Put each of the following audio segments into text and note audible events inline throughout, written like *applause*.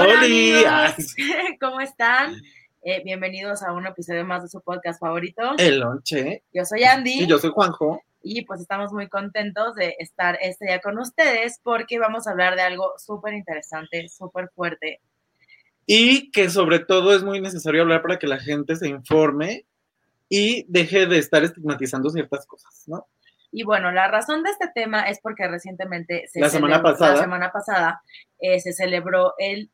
Hola, amigos. *laughs* ¿Cómo están? Eh, bienvenidos a un episodio más de su podcast favorito. El lonche. Yo soy Andy Y yo soy Juanjo. y pues estamos muy contentos de estar este día con ustedes porque vamos a hablar de algo súper interesante, súper fuerte. Y que sobre todo es muy necesario hablar para que la gente se informe y deje de estar estigmatizando ciertas cosas, ¿no? Y bueno, la razón de este tema es porque recientemente, se La semana pasada. la semana pasada, eh, se celebró el,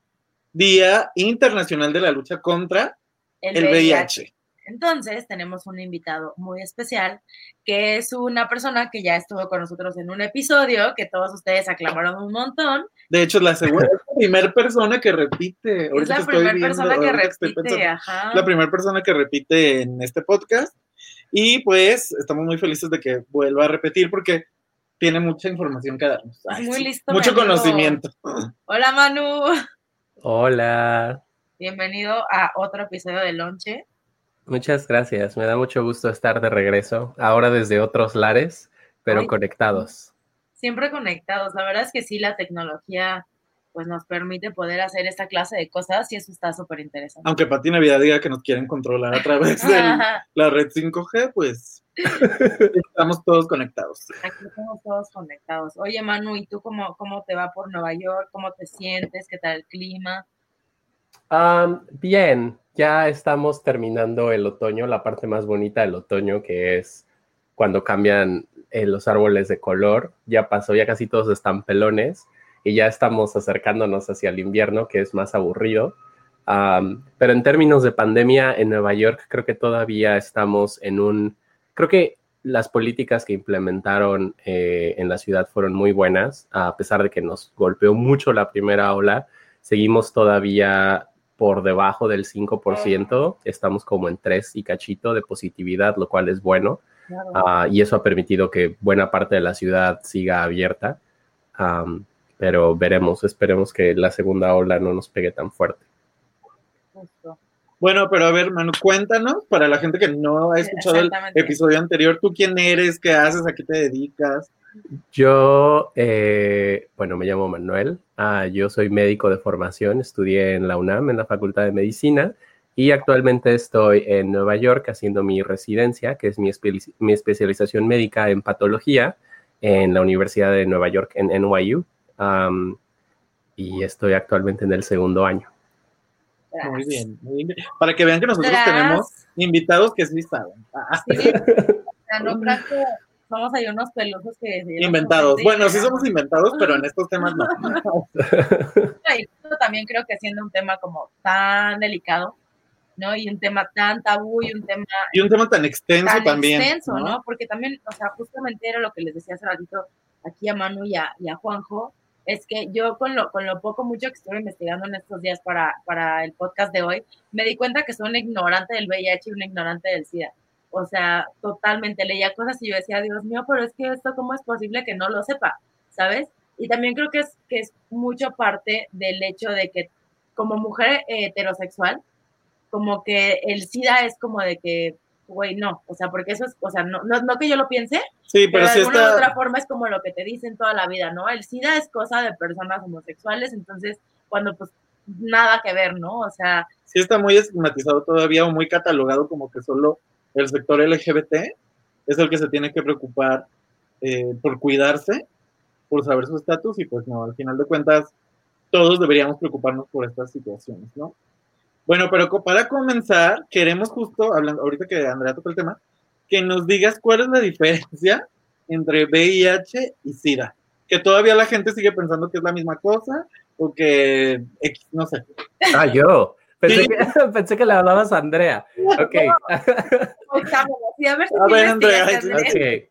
Día Internacional de la Lucha contra el, el VIH. VIH. Entonces, tenemos un invitado muy especial, que es una persona que ya estuvo con nosotros en un episodio, que todos ustedes aclamaron un montón. De hecho, la segunda, es la primera persona que repite. Es la primera persona que repite, pensando, ajá. la primera persona que repite en este podcast. Y pues estamos muy felices de que vuelva a repetir porque tiene mucha información que darnos. Ay, muy listo, Mucho conocimiento. Hola Manu, Hola, bienvenido a otro episodio de Lonche. muchas gracias. Me da mucho gusto estar de regreso, ahora desde otros lares, pero Ay. conectados. Siempre conectados. La verdad es que sí, la tecnología pues nos permite poder hacer esta clase de cosas y eso está súper interesante. Aunque Pati Navidad diga que nos quieren controlar a través de *laughs* la red 5G, pues *laughs* estamos todos conectados. Aquí estamos todos conectados. Oye Manu, ¿y tú cómo, cómo te va por Nueva York? ¿Cómo te sientes? ¿Qué tal el clima? Am, bien, ya estamos terminando el otoño, la parte más bonita del otoño, que es cuando cambian eh, los árboles de color. Ya pasó, ya casi todos están pelones y ya estamos acercándonos hacia el invierno, que es más aburrido. Am, pero en términos de pandemia en Nueva York, creo que todavía estamos en un... Creo que las políticas que implementaron eh, en la ciudad fueron muy buenas, a pesar de que nos golpeó mucho la primera ola, seguimos todavía por debajo del 5%, estamos como en 3 y cachito de positividad, lo cual es bueno, Claro. ah, y eso ha permitido que buena parte de la ciudad siga abierta, Am, pero veremos, esperemos que la segunda ola no nos pegue tan fuerte. Bueno, pero a ver, Manu, cuéntanos, para la gente que no ha escuchado el episodio anterior, ¿tú quién eres? ¿Qué haces? ¿A qué te dedicas? Yo, eh, bueno, me llamo Manuel, ah, yo soy médico de formación, estudié en la UNAM, en la Facultad de Medicina, y actualmente estoy en Nueva York haciendo mi residencia, que es mi, espe- mi especialización médica en patología en la Universidad de Nueva York, en NYU, am, y estoy actualmente en el segundo año. Muy bien, muy bien. Para que vean que nosotros Tras. tenemos invitados que sí saben. Ah, Sí, o sea, *laughs* no creas que somos ahí unos pelosos que inventados. Bueno, sí somos inventados, pero en estos temas no. *laughs* Y esto también creo que siendo un tema como tan delicado, ¿no? Y un tema tan tabú y un tema Y un tema tan extenso tan también. extenso, ¿no? ¿no? Porque también, o sea, justamente era lo que les decía hace ratito aquí a Manu y a, y a Juanjo, es que yo con lo, con lo poco mucho que estuve investigando en estos días para, para el podcast de hoy, me di cuenta que soy una ignorante del VIH y una ignorante del SIDA. O sea, totalmente leía cosas y yo decía, Dios mío, pero es que esto, ¿cómo es posible que no lo sepa? ¿Sabes? Y también creo que es, que es mucho parte del hecho de que como mujer eh, heterosexual, como que el SIDA es como de que, güey, no, o sea, porque eso es, o sea, no, no, no que yo lo piense, Sí, pero, pero de alguna u otra está. forma es como lo que te dicen toda la vida, ¿no? El SIDA es cosa de personas homosexuales, entonces, cuando pues nada que ver, ¿no? O sea, sí está muy estigmatizado todavía o muy catalogado como que solo el sector LGBT es el que se tiene que preocupar eh, por cuidarse, por saber su estatus y pues no, al final de cuentas todos deberíamos preocuparnos por estas situaciones, ¿no? Bueno, pero para comenzar, queremos justo, hablando, ahorita que Andrea tocó el tema, que nos digas cuál es la diferencia entre VIH y SIDA. Que todavía la gente sigue pensando que es la misma cosa o que, X, no sé. Ah, yo. Pensé, Sí. que, *laughs* pensé que le hablabas a Andrea. Ok. así, a ver si A ver, Andrea, Andrea. Ok.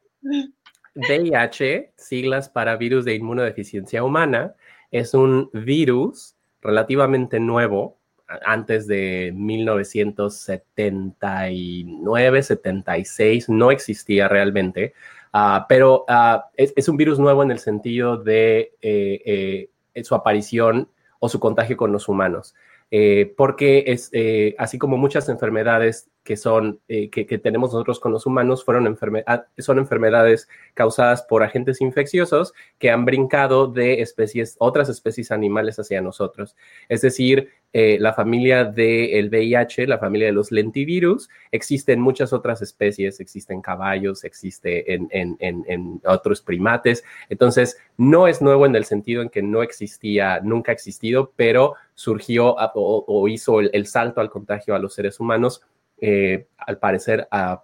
VIH, siglas para virus de inmunodeficiencia humana, es un virus relativamente nuevo, antes de 1979, 76, no existía realmente, ah, pero ah, es, un virus nuevo en el sentido de eh, eh, su aparición o su contagio con los humanos. Eh, porque es, así como muchas enfermedades que son que, que, tenemos nosotros con los humanos fueron ah, son enfermedades causadas por agentes infecciosos que han brincado de especies, otras especies animales hacia nosotros. Es decir, eh, la familia del VIH, la familia de los lentivirus, existe en muchas otras especies, existen caballos, existe en, en, en, otros primates. Entonces, no es nuevo en el sentido en que no existía, nunca ha existido, pero surgió o, hizo el, salto al contagio a los seres humanos, eh, al parecer a,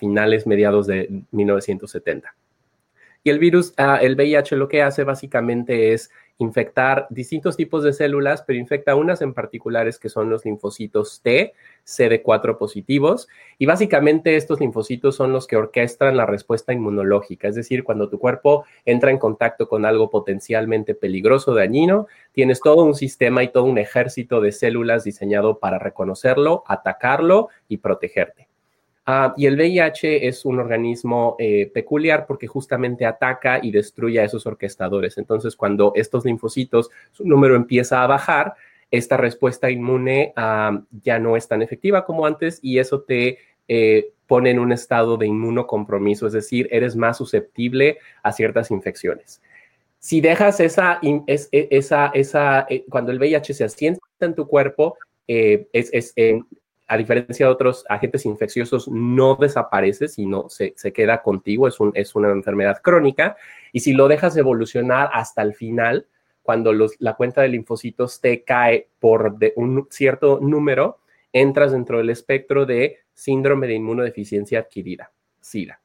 finales, mediados de 1970. Y el virus, ah, el VIH lo que hace básicamente es infectar distintos tipos de células, pero infecta unas en particulares que son los linfocitos T, CD4 positivos, y básicamente estos linfocitos son los que orquestan la respuesta inmunológica, es decir, cuando tu cuerpo entra en contacto con algo potencialmente peligroso, dañino, tienes todo un sistema y todo un ejército de células diseñado para reconocerlo, atacarlo y protegerte. Ah, y el VIH es un organismo eh, peculiar porque justamente ataca y destruye a esos orquestadores. Entonces, cuando estos linfocitos, su número empieza a bajar, esta respuesta inmune ya no es tan efectiva como antes y eso te eh, pone en un estado de inmunocompromiso, es decir, eres más susceptible a ciertas infecciones. Si dejas esa, e, esa, esa, eh, cuando el VIH se asienta en tu cuerpo, es, es, a diferencia de otros agentes infecciosos, no desaparece, sino se, queda contigo, es, un, es, una enfermedad crónica. Y si lo dejas evolucionar hasta el final, cuando la cuenta de linfocitos te cae por de un cierto número, entras dentro del espectro de síndrome de inmunodeficiencia adquirida, SIDA.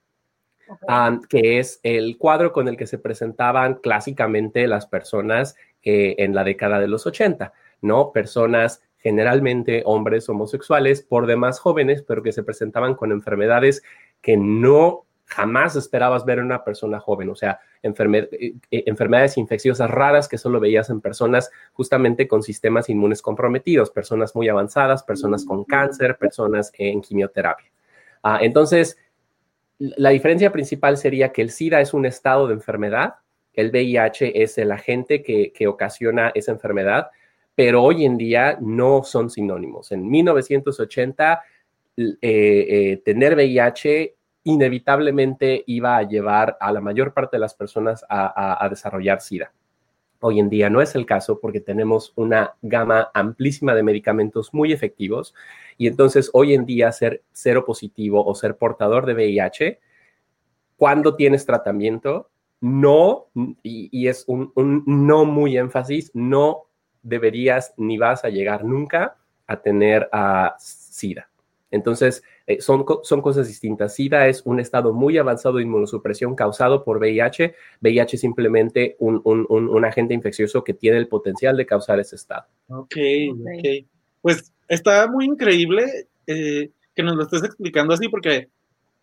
que es el cuadro con el que se presentaban clásicamente las personas eh, en la década de los 80, ¿no? Personas generalmente hombres homosexuales, por demás jóvenes, pero que se presentaban con enfermedades que no jamás esperabas ver en una persona joven, o sea, eh, eh, enfermedades infecciosas raras que solo veías en personas justamente con sistemas inmunes comprometidos, personas muy avanzadas, personas con cáncer, personas en quimioterapia. Ah, entonces, la diferencia principal sería que el SIDA es un estado de enfermedad, el VIH es el agente que, que ocasiona esa enfermedad pero hoy en día no son sinónimos. En 1980, eh, eh, tener VIH inevitablemente iba a llevar a la mayor parte de las personas a, desarrollar SIDA. Hoy en día no es el caso porque tenemos una gama amplísima de medicamentos muy efectivos y entonces hoy en día ser cero positivo o ser portador de VIH, cuando tienes tratamiento, no, y, es un, un, no muy énfasis, no deberías ni vas a llegar nunca a tener a SIDA. Entonces, eh, son, son cosas distintas. SIDA es un estado muy avanzado de inmunosupresión causado por VIH. VIH es simplemente un, un, agente infeccioso que tiene el potencial de causar ese estado. Ok, ok. Pues está muy increíble eh, que nos lo estés explicando así, porque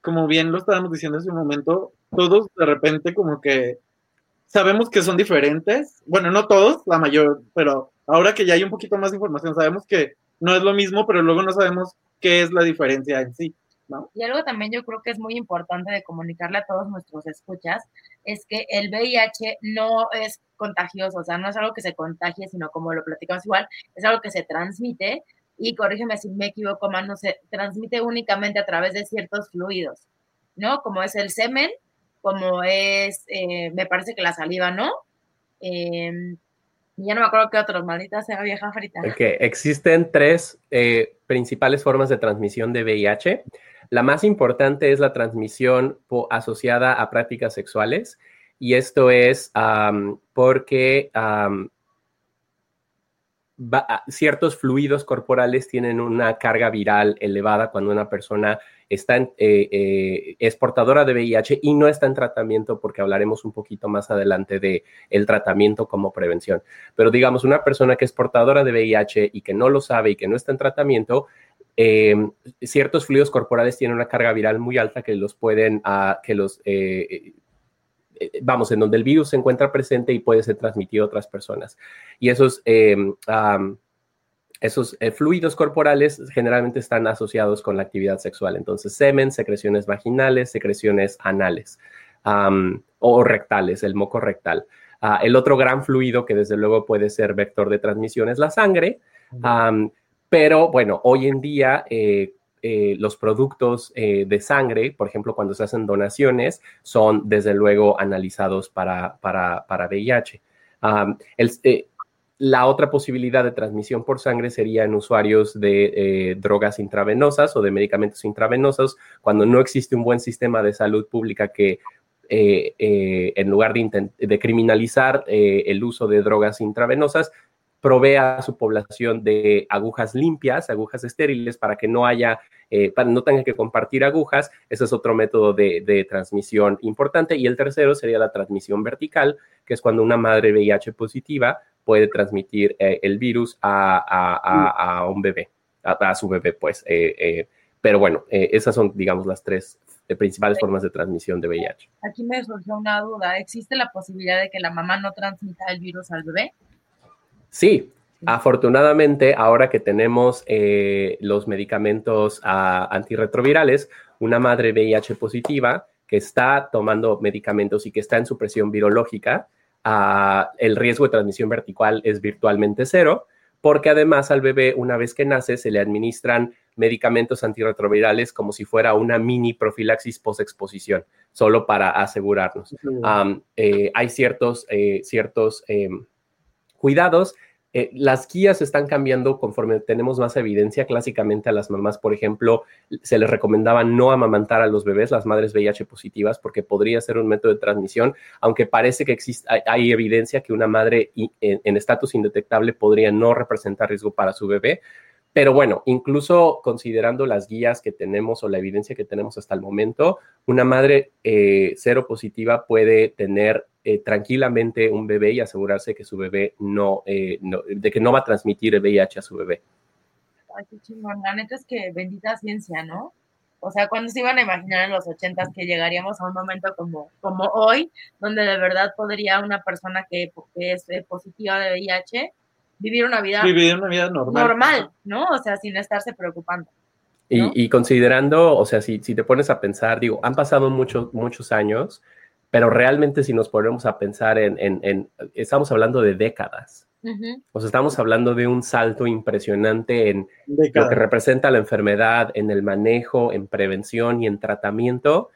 como bien lo estábamos diciendo hace un momento, todos de repente como que sabemos que son diferentes. Bueno, no todos, la mayor, pero ahora que ya hay un poquito más de información, sabemos que no es lo mismo, pero luego no sabemos qué es la diferencia en sí. ¿no? Y algo también yo creo que es muy importante de comunicarle a todos nuestros escuchas es que el VIH no es contagioso, o sea, no es algo que se contagie, sino como lo platicamos igual, es algo que se transmite y corrígeme si me equivoco, más no se transmite únicamente a través de ciertos fluidos, ¿no? Como es el semen, como es, eh, me parece que la saliva, ¿no? Em, ya no me acuerdo qué otros, maldita sea vieja frita. Existen tres eh, principales formas de transmisión de VIH. La más importante es la transmisión asociada a prácticas sexuales y esto es porque ciertos fluidos corporales tienen una carga viral elevada cuando una persona está eh, eh, es portadora de VIH y no está en tratamiento porque hablaremos un poquito más adelante de el tratamiento como prevención. Pero digamos, una persona que es portadora de VIH y que no lo sabe y que no está en tratamiento, em, ciertos fluidos corporales tienen una carga viral muy alta que los pueden, uh, que los, eh, vamos, en donde el virus se encuentra presente y puede ser transmitido a otras personas. Y esos... Um, esos eh, fluidos corporales generalmente están asociados con la actividad sexual. Entonces, semen, secreciones vaginales, secreciones anales o rectales, el moco rectal. Ah, el otro gran fluido que desde luego puede ser vector de transmisión es la sangre. pero bueno, hoy en día, eh, eh, los productos eh, de sangre, por ejemplo, cuando se hacen donaciones, son desde luego analizados para, para, para VIH. la otra posibilidad de transmisión por sangre sería en usuarios de drogas intravenosas o de medicamentos intravenosos, cuando no existe un buen sistema de salud pública que en lugar de criminalizar el uso de drogas intravenosas, provea a su población de agujas limpias, agujas estériles, para que no haya, eh, para no tenga que compartir agujas. Ese es otro método de, transmisión importante. Y el tercero sería la transmisión vertical, que es cuando una madre VIH positiva puede transmitir eh, el virus a, un bebé, a, su bebé, pues. Eh, pero bueno, esas son, digamos, las tres principales formas de transmisión de VIH. Aquí me surgió una duda. ¿Existe la posibilidad de que la mamá no transmita el virus al bebé? Sí, afortunadamente, ahora que tenemos eh, los medicamentos ah, antirretrovirales, una madre VIH positiva que está tomando medicamentos y que está en supresión virológica, ah, el riesgo de transmisión vertical es virtualmente cero, porque además al bebé, una vez que nace, se le administran medicamentos antirretrovirales como si fuera una mini profilaxis post-exposición, solo para asegurarnos. Eh, hay ciertos, eh, ciertos em, cuidados. Eh, las guías están cambiando conforme tenemos más evidencia. Clásicamente a las mamás, por ejemplo, se les recomendaba no amamantar a los bebés, las madres VIH positivas, porque podría ser un método de transmisión, aunque parece que existe, hay, evidencia que una madre en estatus indetectable podría no representar riesgo para su bebé. Pero bueno, incluso considerando las guías que tenemos o la evidencia que tenemos hasta el momento, una madre eh, cero positiva puede tener eh, tranquilamente un bebé y asegurarse que su bebé no, eh, no, de que no va a transmitir el VIH a su bebé. Ay, qué chingón. La neta es que bendita ciencia, ¿no? O sea, cuando se iban a imaginar en los ochentas que llegaríamos a un momento como, como hoy, donde de verdad podría una persona que, que es positiva de VIH vivir una vida, vivir una vida normal. normal, ¿no? O sea, sin estarse preocupando. Y, considerando, o sea, si, si, te pones a pensar, digo, han pasado muchos, muchos años, pero realmente si nos ponemos a pensar en, en, estamos hablando de décadas. O sea, estamos hablando de un salto impresionante en lo que representa la enfermedad, en el manejo, en prevención y en tratamiento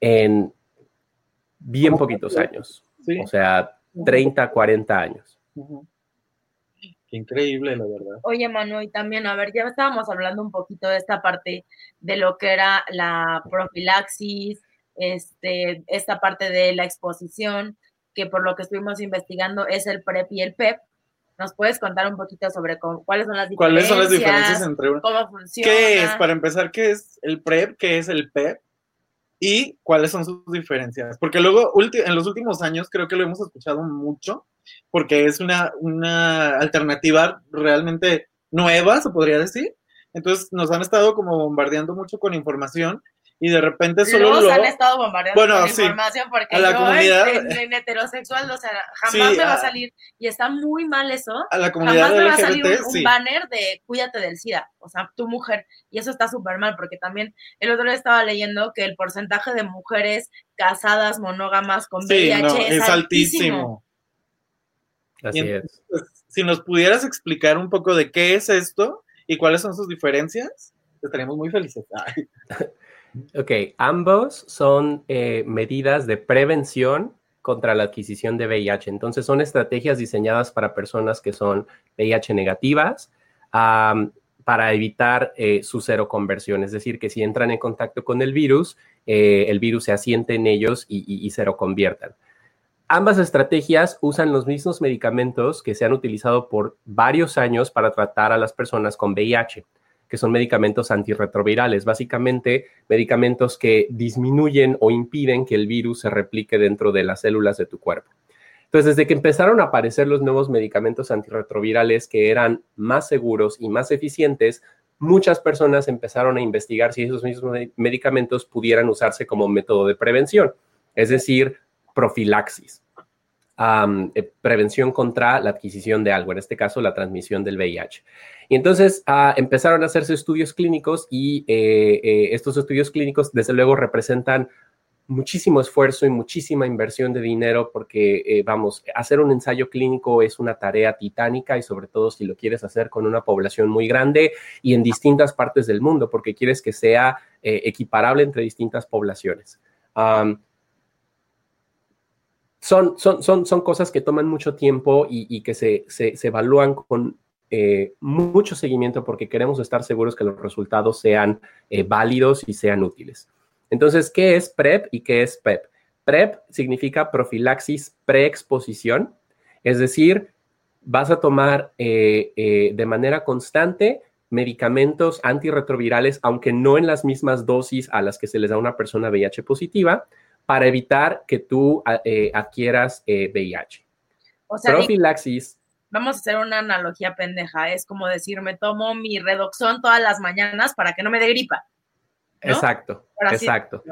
en bien poquitos años. O sea, 30, 40 años. Qué increíble, la verdad. Oye, Manu, y también, a ver, ya estábamos hablando un poquito de esta parte de lo que era la profilaxis, este, esta parte de la exposición, que por lo que estuvimos investigando es el PrEP y el PEP. ¿Nos puedes contar un poquito sobre cuáles son las diferencias? ¿Cuáles son las diferencias entre uno? ¿Cómo funciona? ¿Qué es, para empezar, qué es el PrEP, qué es el PEP? y cuáles son sus diferencias. Porque luego, en los últimos años, creo que lo hemos escuchado mucho, porque es una, una alternativa realmente nueva, se podría decir. Entonces nos han estado como bombardeando mucho con información y de repente solo Los han estado bombardeando con información porque a la yo comunidad, en, heterosexual, o sea, jamás me va a salir y está muy mal eso. A la comunidad jamás me va a salir un, banner de cuídate del SIDA, o sea, tu mujer y eso está súper mal porque también el otro día estaba leyendo que el porcentaje de mujeres casadas monógamas con VIH es, altísimo. Así es. Si nos pudieras explicar un poco de qué es esto y cuáles son sus diferencias, estaríamos muy felices. *laughs* ok, ambos son eh, medidas de prevención contra la adquisición de VIH. Entonces, son estrategias diseñadas para personas que son VIH negativas para evitar eh, su cero conversión. Es decir, que si entran en contacto con el virus, eh, el virus se asiente en ellos y, y cero conviertan. Ambas estrategias usan los mismos medicamentos que se han utilizado por varios años para tratar a las personas con VIH, que son medicamentos antirretrovirales, básicamente medicamentos que disminuyen o impiden que el virus se replique dentro de las células de tu cuerpo. Entonces, desde que empezaron a aparecer los nuevos medicamentos antirretrovirales que eran más seguros y más eficientes, muchas personas empezaron a investigar si esos mismos medicamentos pudieran usarse como método de prevención, es decir, profilaxis, eh, prevención contra la adquisición de algo, en este caso la transmisión del VIH. Y entonces ah, empezaron a hacerse estudios clínicos y eh, eh, estos estudios clínicos desde luego representan muchísimo esfuerzo y muchísima inversión de dinero porque, eh, vamos, hacer un ensayo clínico es una tarea titánica y sobre todo si lo quieres hacer con una población muy grande y en distintas partes del mundo porque quieres que sea equiparable entre distintas poblaciones. son, son, son, son, cosas que toman mucho tiempo y, que se, se, se, evalúan con eh, mucho seguimiento porque queremos estar seguros que los resultados sean válidos y sean útiles. Entonces, ¿qué es PrEP y qué es PEP? PrEP significa profilaxis preexposición, es decir, vas a tomar eh, eh, de manera constante medicamentos antirretrovirales, aunque no en las mismas dosis a las que se les da a una persona VIH positiva, para evitar que tú eh, adquieras VIH. O sea, profilaxis. Vamos a hacer una analogía pendeja. Es como decir, me tomo mi redoxón todas las mañanas para que no me dé gripa. Exacto, exacto.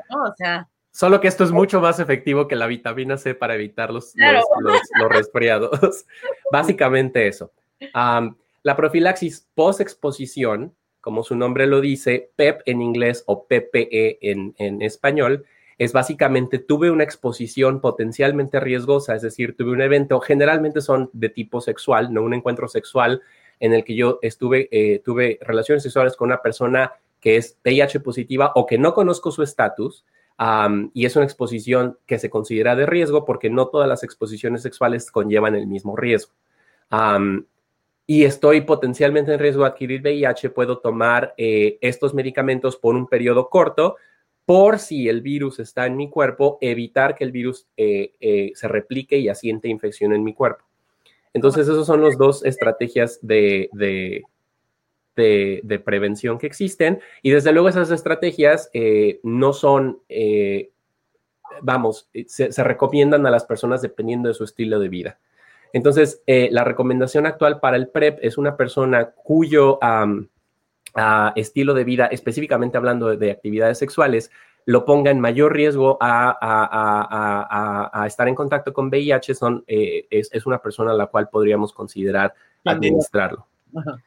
Solo que esto es mucho más efectivo que la vitamina C para evitar los, los, *laughs* resfriados. *laughs* Básicamente eso. la profilaxis post-exposición, como su nombre lo dice, PEP en inglés o PPE en, en español, es básicamente tuve una exposición potencialmente riesgosa, es decir, tuve un evento, generalmente son de tipo sexual, no un encuentro sexual en el que yo estuve, eh, tuve relaciones sexuales con una persona que es VIH positiva o que no conozco su estatus, y es una exposición que se considera de riesgo porque no todas las exposiciones sexuales conllevan el mismo riesgo. y estoy potencialmente en riesgo de adquirir VIH, puedo tomar eh, estos medicamentos por un periodo corto por si el virus está en mi cuerpo, evitar que el virus eh, eh, se replique y asiente infección en mi cuerpo. Entonces, esas son las dos estrategias de, de, prevención que existen. Y desde luego esas estrategias eh, no son, vamos, se, recomiendan a las personas dependiendo de su estilo de vida. Entonces, la recomendación actual para el PrEP es una persona cuyo estilo de vida, específicamente hablando de, actividades sexuales, lo ponga en mayor riesgo a, estar en contacto con VIH, son, es, una persona a la cual podríamos considerar administrarlo. Ajá,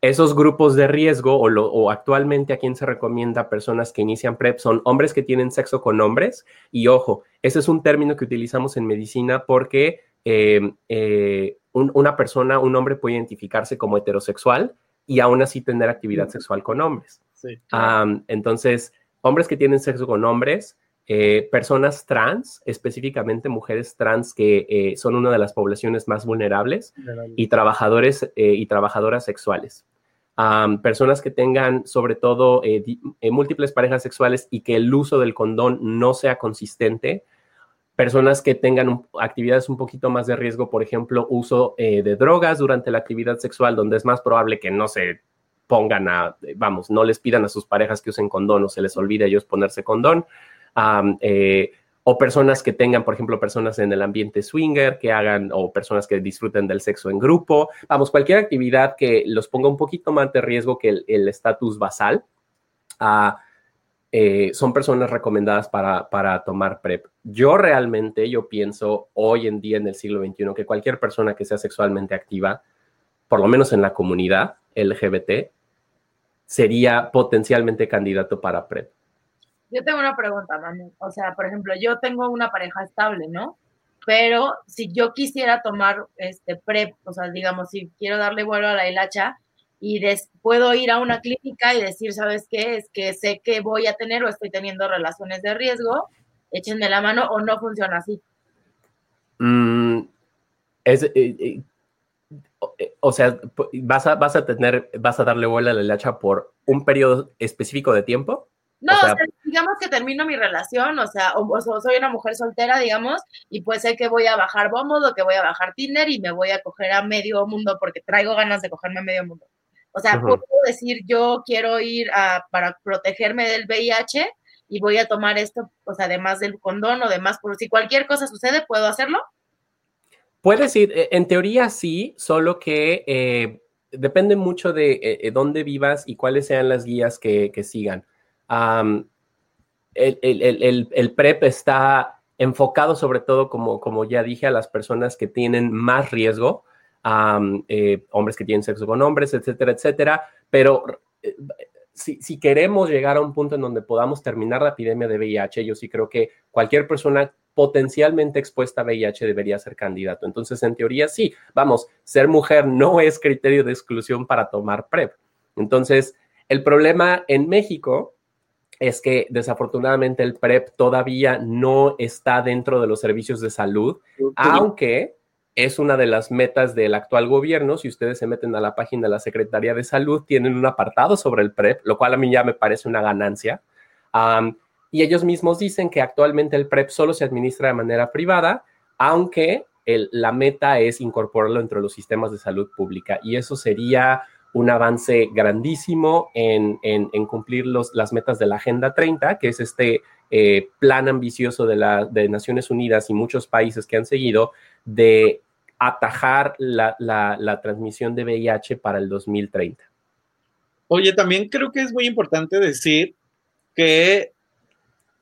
esos grupos de riesgo o, actualmente a quien se recomienda personas que inician PrEP son hombres que tienen sexo con hombres. Y ojo, ese es un término que utilizamos en medicina porque em, eh, una persona, un hombre puede identificarse como heterosexual y aún así tener actividad sexual con hombres. entonces, hombres que tienen sexo con hombres, eh, personas trans, específicamente mujeres trans que eh, son una de las poblaciones más vulnerables y trabajadores eh, y trabajadoras sexuales. personas que tengan sobre todo múltiples parejas sexuales y que el uso del condón no sea consistente. Personas que tengan actividades un poquito más de riesgo, por ejemplo, uso de drogas durante la actividad sexual, donde es más probable que no se pongan a, vamos, no les pidan a sus parejas que usen condón o se les olvide a ellos ponerse condón. Eh, o personas que tengan, por ejemplo, personas en el ambiente swinger, que hagan, o personas que disfruten del sexo en grupo, vamos, cualquier actividad que los ponga un poquito más de riesgo que el estatus basal, ah, eh, son personas recomendadas para, para tomar PrEP. Yo realmente, yo pienso hoy en día en el siglo XXI que cualquier persona que sea sexualmente activa, por lo menos en la comunidad LGBT, sería potencialmente candidato para PrEP. Yo tengo una pregunta, Manu. O sea, por ejemplo, yo tengo una pareja estable, ¿no? Pero si yo quisiera tomar este PrEP, o sea, digamos, si quiero darle vuelo a la hilacha y puedo ir a una clínica y decir, ¿sabes qué? Es que sé que voy a tener o estoy teniendo relaciones de riesgo, échenme la mano o no funciona así. Mm, es, eh, eh, o sea, vas a, vas a tener, vas a darle vuelo a la hilacha por un periodo específico de tiempo. No, o sea, digamos que termino mi relación, o sea, o, soy una mujer soltera, digamos, y pues sé que voy a bajar Bumble o que voy a bajar Tinder y me voy a coger a medio mundo porque traigo ganas de cogerme a medio mundo. O sea, puedo decir, yo quiero ir a, para protegerme del VIH y voy a tomar esto, o sea, además del condón o demás, por si cualquier cosa sucede, ¿puedo hacerlo? Puedes ir, eh, en teoría sí, solo que eh, depende mucho de eh, dónde vivas y cuáles sean las guías que, que sigan el, PrEP está enfocado sobre todo, como, como ya dije, a las personas que tienen más riesgo, eh, hombres que tienen sexo con hombres, etcétera, etcétera, pero eh, si, si, queremos llegar a un punto en donde podamos terminar la epidemia de VIH, yo sí creo que cualquier persona potencialmente expuesta a VIH debería ser candidato. Entonces, en teoría, sí, vamos, ser mujer no es criterio de exclusión para tomar PrEP. Entonces, el problema en México es que desafortunadamente el PrEP todavía no está dentro de los servicios de salud, aunque es una de las metas del actual gobierno. Si ustedes se meten a la página de la Secretaría de Salud, tienen un apartado sobre el PrEP, lo cual a mí ya me parece una ganancia. y ellos mismos dicen que actualmente el PrEP solo se administra de manera privada, aunque la meta es incorporarlo entre los sistemas de salud pública. Y eso sería un avance grandísimo en, cumplir las metas de la Agenda 30, que es este eh, plan ambicioso de, la, Naciones Unidas y muchos países que han seguido de atajar la, la, transmisión de VIH para el 2030. Oye, también creo que es muy importante decir que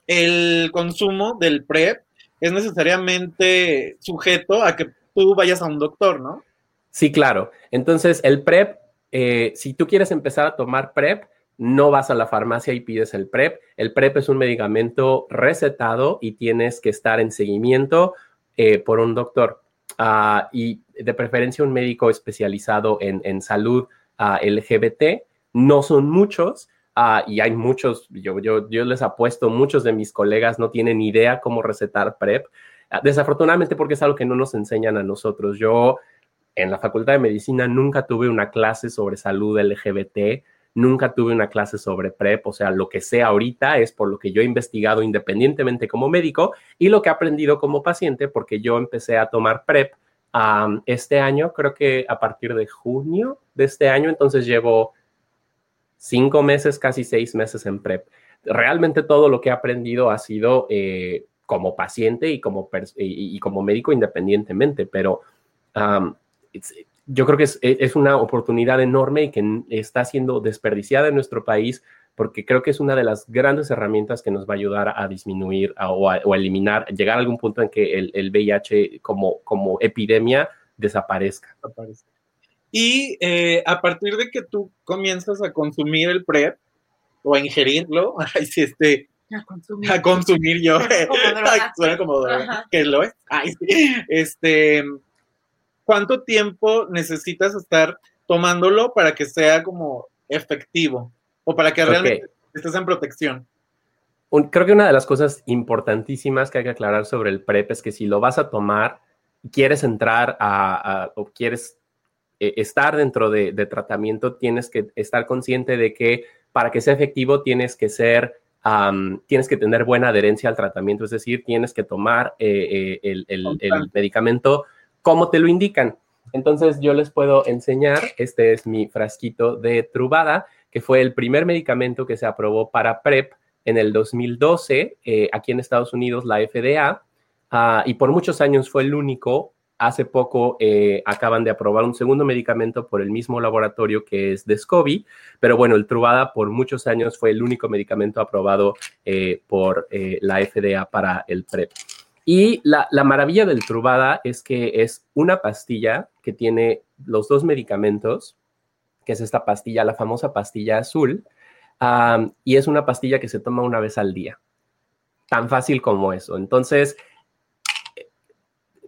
el consumo del PrEP es necesariamente sujeto a que tú vayas a un doctor, ¿no? Sí, claro. Entonces, el PrEP eh, si tú quieres empezar a tomar PrEP, no vas a la farmacia y pides el PrEP. El PrEP es un medicamento recetado y tienes que estar en seguimiento eh, por un doctor ah, y de preferencia un médico especializado en, salud ah, LGBT. No son muchos, ah, y hay muchos, yo, yo, yo, les apuesto, muchos de mis colegas no tienen idea cómo recetar PrEP, desafortunadamente porque es algo que no nos enseñan a nosotros. Yo en la Facultad de Medicina nunca tuve una clase sobre salud LGBT, nunca tuve una clase sobre PrEP, o sea, lo que sé ahorita es por lo que yo he investigado independientemente como médico y lo que he aprendido como paciente, porque yo empecé a tomar PrEP este año, creo que a partir de junio de este año, entonces llevo cinco meses, casi seis meses en PrEP. Realmente todo lo que he aprendido ha sido eh, como paciente y como, y, como médico independientemente, pero yo creo que es, una oportunidad enorme y que está siendo desperdiciada en nuestro país porque creo que es una de las grandes herramientas que nos va a ayudar a disminuir o, a, eliminar, llegar a algún punto en que el, VIH como, como epidemia desaparezca. Y eh, a partir de que tú comienzas a consumir el PrEP o a ingerirlo, *laughs* ay, si este, a consumir. A consumir yo. *laughs* *laughs* Suena como droga. Que lo es. Ay, Este, ¿cuánto tiempo necesitas estar tomándolo para que sea como efectivo o para que realmente estés en protección? creo que una de las cosas importantísimas que hay que aclarar sobre el PrEP es que si lo vas a tomar, quieres entrar a, o quieres eh, estar dentro de, tratamiento, tienes que estar consciente de que para que sea efectivo tienes que ser, tienes que tener buena adherencia al tratamiento, es decir, tienes que tomar eh, eh, el medicamento cómo te lo indican. Entonces yo les puedo enseñar, este es mi frasquito de Trubada, que fue el primer medicamento que se aprobó para PrEP en el 2012, eh, aquí en Estados Unidos, la FDA, ah, y por muchos años fue el único. Hace poco eh, acaban de aprobar un segundo medicamento por el mismo laboratorio que es Descovy, pero bueno, el Trubada por muchos años fue el único medicamento aprobado eh, por la FDA para el PrEP. Y la, maravilla del Trubada es que es una pastilla que tiene los dos medicamentos, que es esta pastilla, la famosa pastilla azul, y es una pastilla que se toma una vez al día. Tan fácil como eso. Entonces,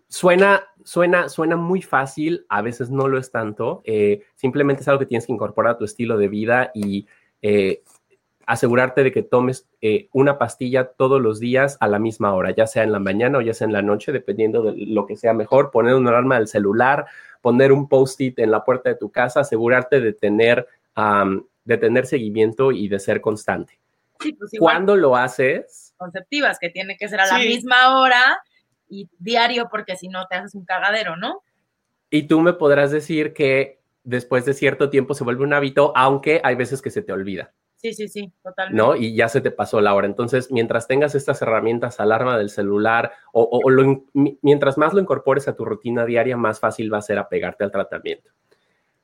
suena, suena, suena muy fácil, a veces no lo es tanto. Eh, simplemente es algo que tienes que incorporar a tu estilo de vida y eh, asegurarte de que tomes eh, una pastilla todos los días a la misma hora, ya sea en la mañana o ya sea en la noche, dependiendo de lo que sea mejor, poner una alarma del celular, poner un post-it en la puerta de tu casa, asegurarte de tener, de tener seguimiento y de ser constante. Sí, pues ¿Cuándo lo haces? Conceptivas, que tiene que ser a la misma hora y diario, porque si no te haces un cagadero, ¿no? Y tú me podrás decir que después de cierto tiempo se vuelve un hábito, aunque hay veces que se te olvida. Sí, sí, sí, totalmente. ¿No? Y ya se te pasó la hora. Entonces, mientras tengas estas herramientas, alarma del celular, o, mientras más lo incorpores a tu rutina diaria, más fácil va a ser apegarte al tratamiento.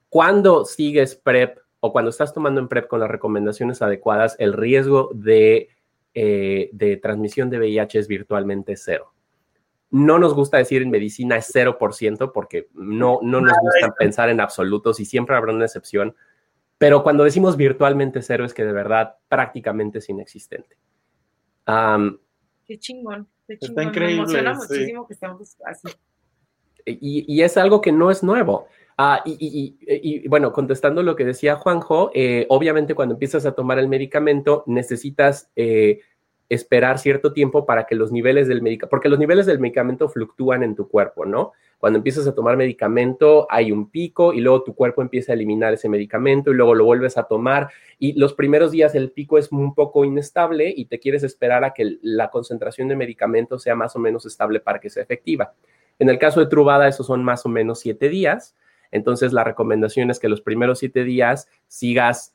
Cuando sigues PrEP o cuando estás tomando en PrEP con las recomendaciones adecuadas, el riesgo de, eh, de transmisión de VIH es virtualmente cero. No nos gusta decir en medicina es 0% porque no, no nos gusta pensar en absolutos y siempre habrá una excepción Pero cuando decimos virtualmente cero es que de verdad prácticamente es inexistente. qué chingón, qué chingón. Está increíble. Me emociona muchísimo que estemos así. Y, y, es algo que no es nuevo. Ah, y, y, bueno, contestando lo que decía Juanjo, eh, obviamente cuando empiezas a tomar el medicamento necesitas eh, esperar cierto tiempo para que los niveles del medicamento, porque los niveles del medicamento fluctúan en tu cuerpo, ¿no? Cuando empiezas a tomar medicamento hay un pico y luego tu cuerpo empieza a eliminar ese medicamento y luego lo vuelves a tomar y los primeros días el pico es un poco inestable y te quieres esperar a que la concentración de medicamento sea más o menos estable para que sea efectiva. En el caso de Trubada, esos son más o menos siete días. Entonces, la recomendación es que los primeros siete días sigas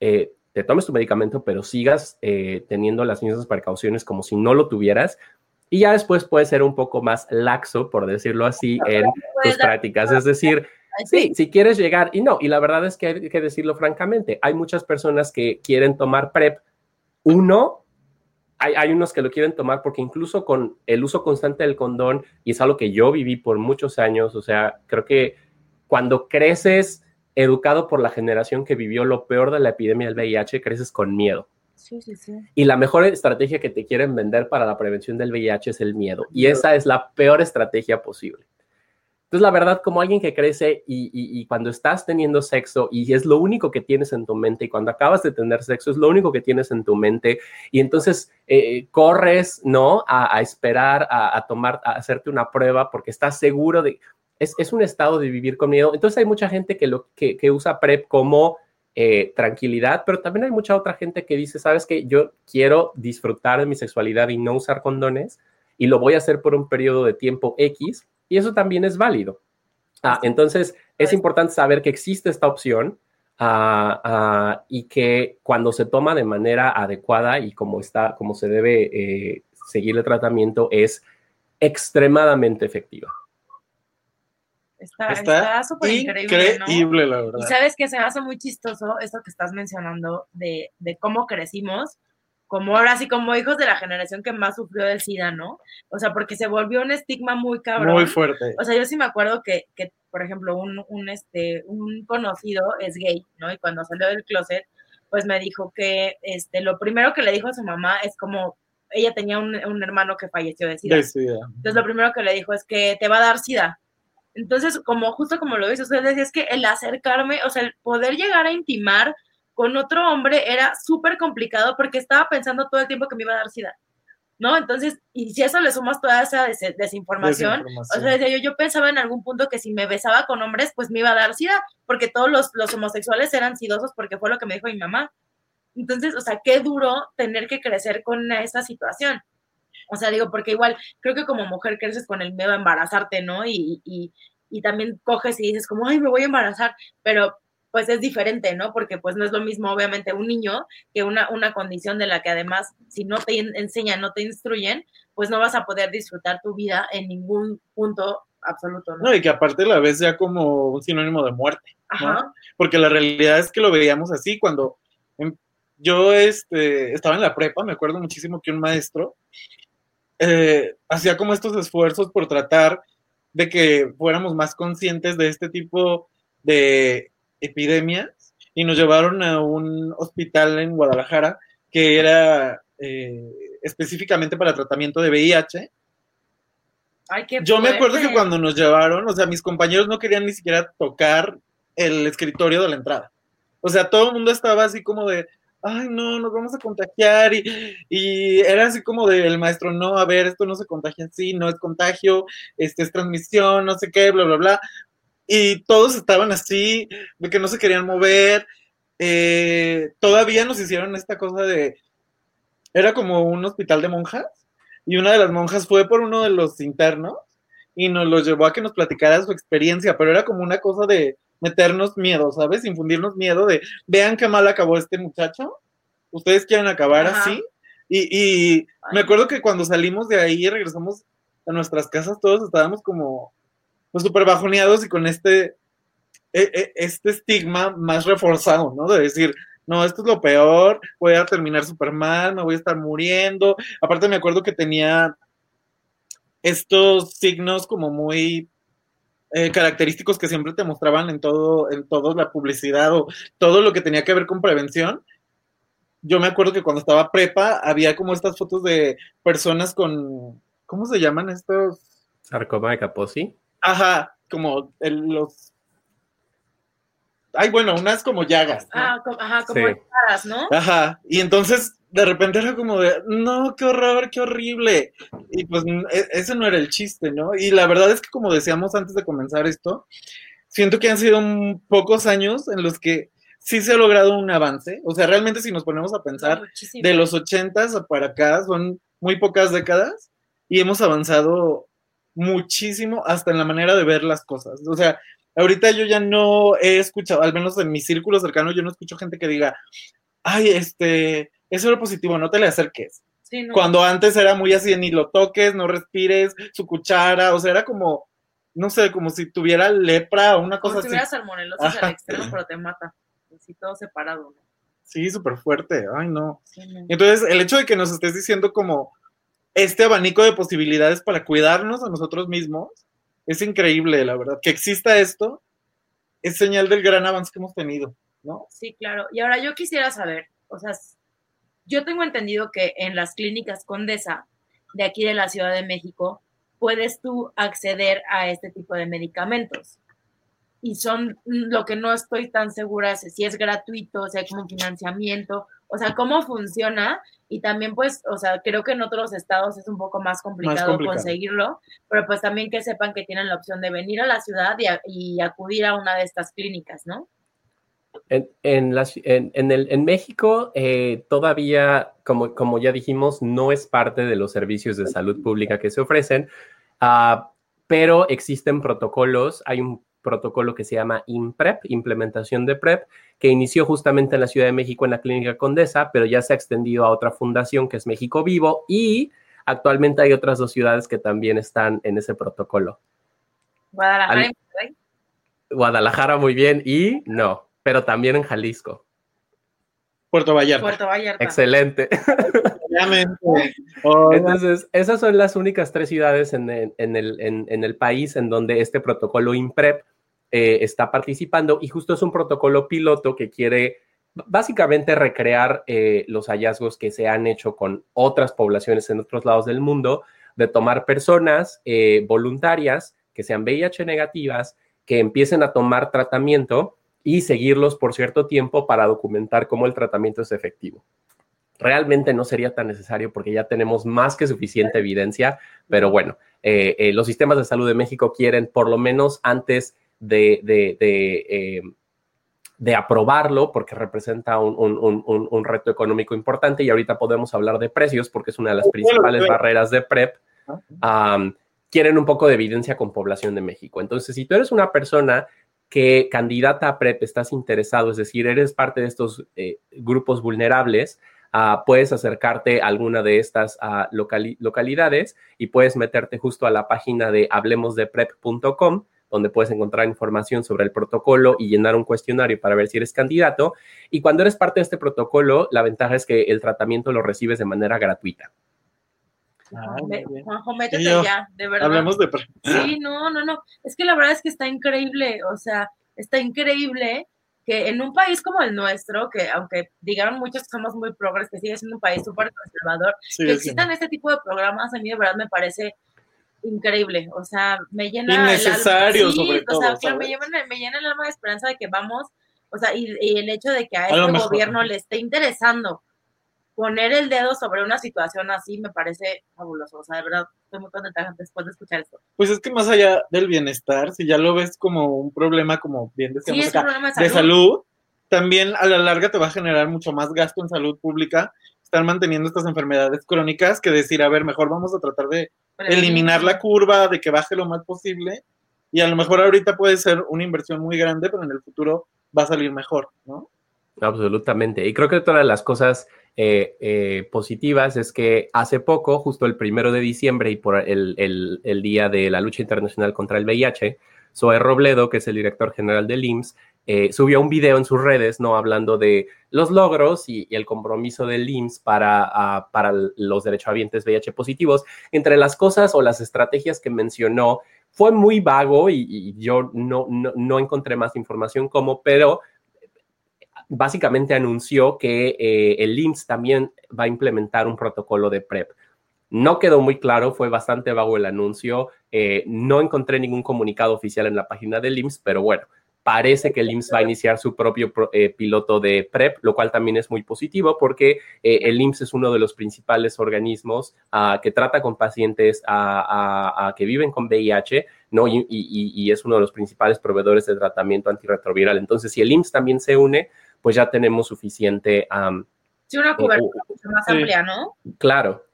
eh, te tomes tu medicamento, pero sigas eh, teniendo las mismas precauciones como si no lo tuvieras. Y ya después puede ser un poco más laxo, por decirlo así, en tus prácticas. Es decir, sí, si quieres llegar, y no, y la verdad es que hay que decirlo francamente, hay muchas personas que quieren tomar PrEP. Uno, hay, hay, unos que lo quieren tomar porque incluso con el uso constante del condón, y es algo que yo viví por muchos años, o sea, creo que cuando creces educado por la generación que vivió lo peor de la epidemia del VIH, creces con miedo. Sí, sí, sí. Y la mejor estrategia que te quieren vender para la prevención del VIH es el miedo. Y esa es la peor estrategia posible. Entonces, la verdad, como alguien que crece y, cuando estás teniendo sexo y es lo único que tienes en tu mente y cuando acabas de tener sexo es lo único que tienes en tu mente y entonces eh, corres, ¿no? A, esperar, a, a, tomar, a hacerte una prueba porque estás seguro de, es, un estado de vivir con miedo. Entonces hay mucha gente que, lo, que, usa PrEP como eh, tranquilidad, pero también hay mucha otra gente que dice, sabes que yo quiero disfrutar de mi sexualidad y no usar condones y lo voy a hacer por un periodo de tiempo X y eso también es válido. Ah, entonces es importante saber que existe esta opción ah, ah, y que cuando se toma de manera adecuada y como está, como se debe eh, seguir el tratamiento es extremadamente efectiva. Está súper increíble. Increíble, la verdad. Y sabes que se me hace muy chistoso esto que estás mencionando de, de, cómo crecimos, como ahora sí, como hijos de la generación que más sufrió del SIDA, ¿no? O sea, porque se volvió un estigma muy cabrón. Muy fuerte. O sea, yo sí me acuerdo que, que por ejemplo, un, un, este, un conocido es gay, ¿no? Y cuando salió del closet, pues me dijo que este, lo primero que le dijo a su mamá es como, ella tenía un, un hermano que falleció de SIDA. de SIDA. Entonces lo primero que le dijo es que te va a dar SIDA. Entonces, como justo como lo dice usted, decía, es que el acercarme, o sea, el poder llegar a intimar con otro hombre era súper complicado porque estaba pensando todo el tiempo que me iba a dar sida, ¿no? Entonces, y si eso le sumas toda esa desinformación, o sea, yo, yo pensaba en algún punto que si me besaba con hombres, pues me iba a dar sida, porque todos los, los homosexuales eran sidosos porque fue lo que me dijo mi mamá. Entonces, o sea, qué duro tener que crecer con esa situación. O sea, digo, porque igual creo que como mujer creces con el miedo a embarazarte, ¿no? Y, y, y también coges y dices como, ay, me voy a embarazar, pero pues es diferente, ¿no? Porque pues no es lo mismo, obviamente, un niño que una, una condición de la que además, si no te enseñan, no te instruyen, pues no vas a poder disfrutar tu vida en ningún punto absoluto, ¿no? No, y que aparte la ves ya como un sinónimo de muerte, ¿no? Porque la realidad es que lo veíamos así cuando yo este, estaba en la prepa, me acuerdo muchísimo que un maestro eh, hacía como estos esfuerzos por tratar de que fuéramos más conscientes de este tipo de epidemias y nos llevaron a un hospital en Guadalajara que era eh, específicamente para tratamiento de VIH. Yo me acuerdo que cuando nos llevaron, o sea, mis compañeros no querían ni siquiera tocar el escritorio de la entrada. O sea, todo el mundo estaba así como de, ay, no, nos vamos a contagiar. Y, y era así como del maestro, no, a ver, esto no se contagia así, no es contagio, este es transmisión, no sé qué, bla, bla, bla. Y todos estaban así, de que no se querían mover. Eh, todavía nos hicieron esta cosa de, era como un hospital de monjas, y una de las monjas fue por uno de los internos y nos lo llevó a que nos platicara su experiencia, pero era como una cosa de, meternos miedo, ¿sabes? Infundirnos miedo de, vean qué mal acabó este muchacho, ustedes quieren acabar así. Y, me acuerdo que cuando salimos de ahí y regresamos a nuestras casas, todos estábamos como pues, súper bajoneados y con este, e, e, este estigma más reforzado, ¿no? De decir, no, esto es lo peor, voy a terminar súper mal, me voy a estar muriendo. Aparte me acuerdo que tenía estos signos como muy eh, característicos que siempre te mostraban en todo, en toda la publicidad o todo lo que tenía que ver con prevención. Yo me acuerdo que cuando estaba prepa había como estas fotos de personas con, ¿cómo se llaman estos? Sarcoma de Kaposi. Ajá, como el, los Ay, bueno, unas como llagas. Ah, ajá, como llagas, ¿no? Ajá. Y entonces de repente era como de, no, qué horror, qué horrible. Y pues e, ese no era el chiste, ¿no? Y la verdad es que como decíamos antes de comenzar esto, siento que han sido pocos años en los que sí se ha logrado un avance. O sea, realmente si nos ponemos a pensar, de los ochentas para acá son muy pocas décadas y hemos avanzado muchísimo hasta en la manera de ver las cosas. O sea, ahorita yo ya no he escuchado, al menos en mi círculo cercano, yo no escucho gente que diga, ay, este, eso era positivo, no te le acerques. Cuando antes era muy así, ni lo toques, no respires, su cuchara, o sea, era como, no sé, como si tuviera lepra o una cosa como si salmonelosis al extremo, pero te mata. Así todo separado, ¿no? Sí, súper fuerte. Ay, no. Entonces, el hecho de que nos estés diciendo como este abanico de posibilidades para cuidarnos a nosotros mismos, es increíble, la verdad. Que exista esto es señal del gran avance que hemos tenido, ¿no? Sí, claro. Y ahora yo quisiera saber, o sea, yo tengo entendido que en las clínicas Condesa de aquí de la Ciudad de México puedes tú acceder a este tipo de medicamentos. Y son lo que no estoy tan segura es si es gratuito, si hay como financiamiento, o sea, cómo funciona. Y también, pues, o sea, creo que en otros estados es un poco más complicado, conseguirlo, pero pues también que sepan que tienen la opción de venir a la ciudad y acudir a una de estas clínicas, ¿no? En, en, el, en México eh, todavía, como, como ya dijimos, no es parte de los servicios de salud pública que se ofrecen, uh, pero existen protocolos. Hay un protocolo que se llama IMPREP, implementación de PREP, que inició justamente en la Ciudad de México en la Clínica Condesa, pero ya se ha extendido a otra fundación que es México Vivo y actualmente hay otras dos ciudades que también están en ese protocolo. Guadalajara. Guadalajara, muy bien, y no, pero también en Jalisco. Puerto Vallarta. Puerto Vallarta. Excelente. *laughs* Entonces, esas son las únicas tres ciudades en, el, en, el, país en donde este protocolo IMPREP eh, está participando y justo es un protocolo piloto que quiere básicamente recrear eh, los hallazgos que se han hecho con otras poblaciones en otros lados del mundo, de tomar personas eh, voluntarias que sean VIH negativas, que empiecen a tomar tratamiento y seguirlos por cierto tiempo para documentar cómo el tratamiento es efectivo. Realmente no sería tan necesario porque ya tenemos más que suficiente evidencia, pero bueno, eh, eh, los sistemas de salud de México quieren por lo menos antes de, de, eh, aprobarlo, porque representa un, reto económico importante y ahorita podemos hablar de precios porque es una de las principales barreras de PrEP. quieren un poco de evidencia con población de México. Entonces, si tú eres una persona que candidata a PrEP estás interesado, es decir, eres parte de estos eh, grupos vulnerables, ah, puedes acercarte a alguna de estas ah, localidades y puedes meterte justo a la página de hablemosdeprep.com donde puedes encontrar información sobre el protocolo y llenar un cuestionario para ver si eres candidato. Y cuando eres parte de este protocolo, la ventaja es que el tratamiento lo recibes de manera gratuita. Ah, Juanjo, métete ya, de verdad. Hablemos de... Sí, no, no, no. Es que la verdad es que está increíble, o sea, está increíble que en un país como el nuestro, que aunque digan muchos que somos muy progres, que sigue siendo un país súper conservador, que existan este tipo de programas, a mí de verdad me parece increíble, o sea, me llena Innecesario, el alma, sí, sobre o sea, me, llena, me llena el alma de esperanza de que vamos, o sea, y, y el hecho de que a, este gobierno le esté interesando poner el dedo sobre una situación así me parece fabuloso. O sea, de verdad, estoy muy contenta después de escuchar esto. Pues es que más allá del bienestar, si ya lo ves como un problema, como bien decíamos de, salud. también a la larga te va a generar mucho más gasto en salud pública estar manteniendo estas enfermedades crónicas que decir, a ver, mejor vamos a tratar de eliminar la curva, de que baje lo más posible. Y a lo mejor ahorita puede ser una inversión muy grande, pero en el futuro va a salir mejor, ¿no? Absolutamente. Y creo que todas las cosas eh, eh, positivas es que hace poco, justo el primero de diciembre y por el, día de la lucha internacional contra el VIH, Zoe Robledo, que es el director general del IMSS, eh, subió un video en sus redes, ¿no? Hablando de los logros y, el compromiso del IMSS para, para los derechohabientes VIH positivos. Entre las cosas o las estrategias que mencionó fue muy vago y, yo no, no, encontré más información como, pero básicamente anunció que eh, el IMSS también va a implementar un protocolo de PrEP. No quedó muy claro, fue bastante vago el anuncio. Eh, no encontré ningún comunicado oficial en la página del IMSS, pero bueno, parece que el IMSS va a iniciar su propio eh, piloto de PrEP, lo cual también es muy positivo porque el IMSS es uno de los principales organismos ah, que trata con pacientes que viven con VIH, ¿no? Y, es uno de los principales proveedores de tratamiento antirretroviral. Entonces, si el IMSS también se une, pues ya tenemos suficiente... sí, una cobertura más amplia, ¿no? Claro,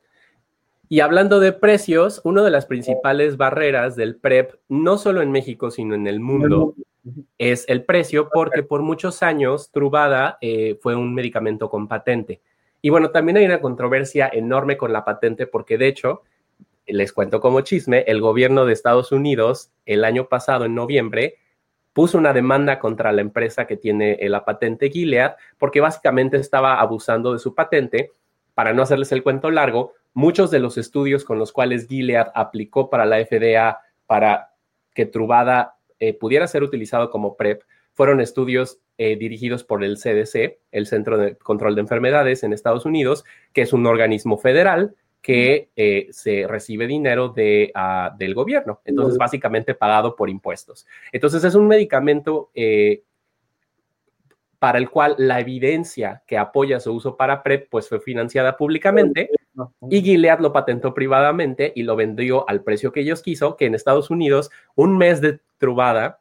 y hablando de precios, una de las principales barreras del PrEP, no solo en México, sino en el mundo, es el precio, porque por muchos años Truvada eh, fue un medicamento con patente. Y bueno, también hay una controversia enorme con la patente, porque de hecho, les cuento como chisme, el gobierno de Estados Unidos el año pasado, en noviembre, puso una demanda contra la empresa que tiene eh, la patente Gilead, porque básicamente estaba abusando de su patente. Para no hacerles el cuento largo, muchos de los estudios con los cuales Gilead aplicó para la FDA para que Truvada eh, pudiera ser utilizado como PrEP fueron estudios eh, dirigidos por el CDC, el Centro de Control de Enfermedades en Estados Unidos, que es un organismo federal que eh, se recibe dinero de, ah, del gobierno, entonces básicamente pagado por impuestos. Entonces es un medicamento para el cual la evidencia que apoya su uso para PrEP pues fue financiada públicamente y Gilead lo patentó privadamente y lo vendió al precio que ellos quiso, que en Estados Unidos un mes de trubada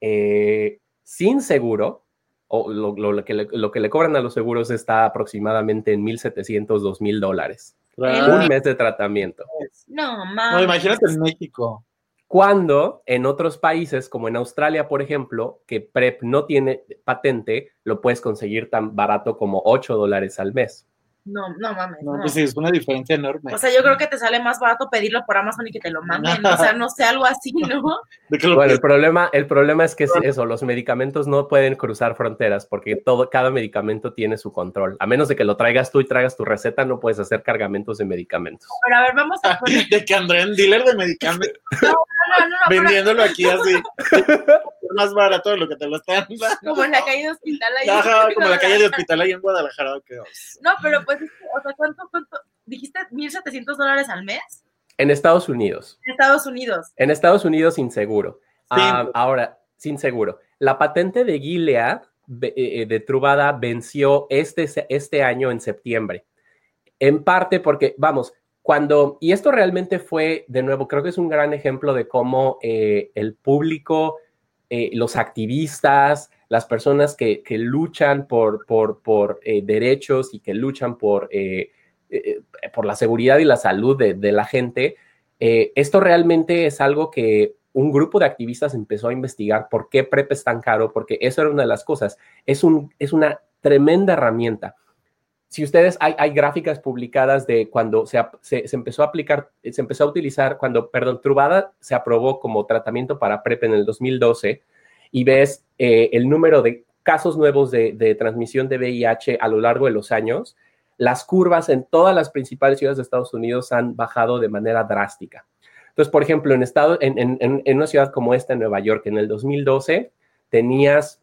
eh, sin seguro, o lo, que le, lo, que le, cobran a los seguros está aproximadamente en 1.700, 2.000 dólares. Un mes de tratamiento. No, No, imagínate en México. Cuando en otros países, como en Australia, por ejemplo, que PrEP no tiene patente, lo puedes conseguir tan barato como 8 dólares al mes. No, no mames. No, pues sí, es una diferencia enorme. O sea, yo creo que te sale más barato pedirlo por Amazon y que te lo manden. o sea, no sé, algo así, ¿no? *laughs* Bueno, el problema, el problema es que es eso, los medicamentos no pueden cruzar fronteras porque todo, cada medicamento tiene su control. A menos de que lo traigas tú y traigas tu receta, no puedes hacer cargamentos de medicamentos. Pero a ver, vamos a *laughs* De que André, un dealer de medicamentos. *laughs* No, no, no, Vendiéndolo aquí así. más barato de lo que te lo están Como en la calle de hospital ahí. Ajá, como en la calle de hospital ahí en Guadalajara. No, pero pues, o sea, ¿cuánto, cuánto? ¿Dijiste 1.700 dólares al mes? En Estados Unidos. En Estados Unidos. En Estados Unidos sin seguro. Ah, ahora, sin seguro. La patente de Gilead eh, eh, de Trubada venció este, este año en septiembre. En parte porque, vamos, cuando, y esto realmente fue, de nuevo, creo que es un gran ejemplo de cómo eh, el público eh, los activistas, las personas que, luchan por, por, eh, derechos y que luchan por, eh, por la seguridad y la salud de, la gente, esto realmente es algo que un grupo de activistas empezó a investigar por qué PrEP es tan caro, porque eso era una de las cosas. Es, un, es una tremenda herramienta si ustedes, hay, hay, gráficas publicadas de cuando se, se, empezó a aplicar, se empezó a utilizar, cuando, perdón, Trubada se aprobó como tratamiento para PrEP en el 2012 y ves eh, el número de casos nuevos de, transmisión de VIH a lo largo de los años, las curvas en todas las principales ciudades de Estados Unidos han bajado de manera drástica. Entonces, por ejemplo, en, estado, en una ciudad como esta, en Nueva York, en el 2012, tenías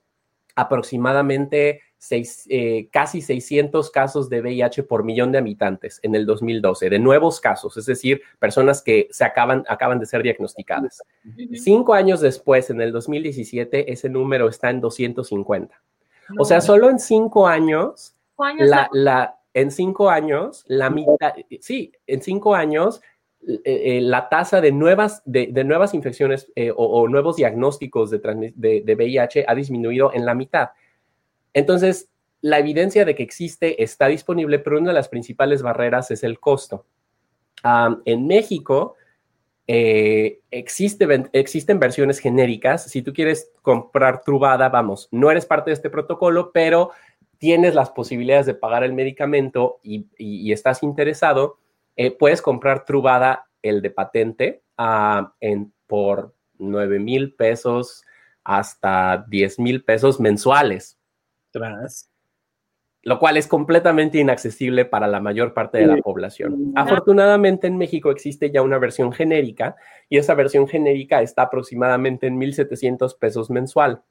aproximadamente eh, casi 600 casos de VIH por millón de habitantes en el 2012, de nuevos casos, es decir, personas que se acaban, acaban de ser diagnosticadas. Cinco años después, en el 2017, ese número está en 250. O sea, solo en cinco años, la, la, en cinco años, la mitad, sí, en cinco años, eh, eh, la tasa de nuevas, de, nuevas infecciones o, nuevos diagnósticos de, de, de, VIH ha disminuido en la mitad. Entonces, la evidencia de que existe está disponible, pero una de las principales barreras es el costo. en México eh, existe, existen versiones genéricas. Si tú quieres comprar Trubada, vamos, no eres parte de este protocolo, pero tienes las posibilidades de pagar el medicamento y, estás interesado, eh, puedes comprar Trubada, el de patente, en, por 9 mil pesos hasta 10 mil pesos mensuales. lo cual es completamente inaccesible para la mayor parte de la población. Afortunadamente en México existe ya una versión genérica y esa versión genérica está aproximadamente en 1.700 pesos mensual.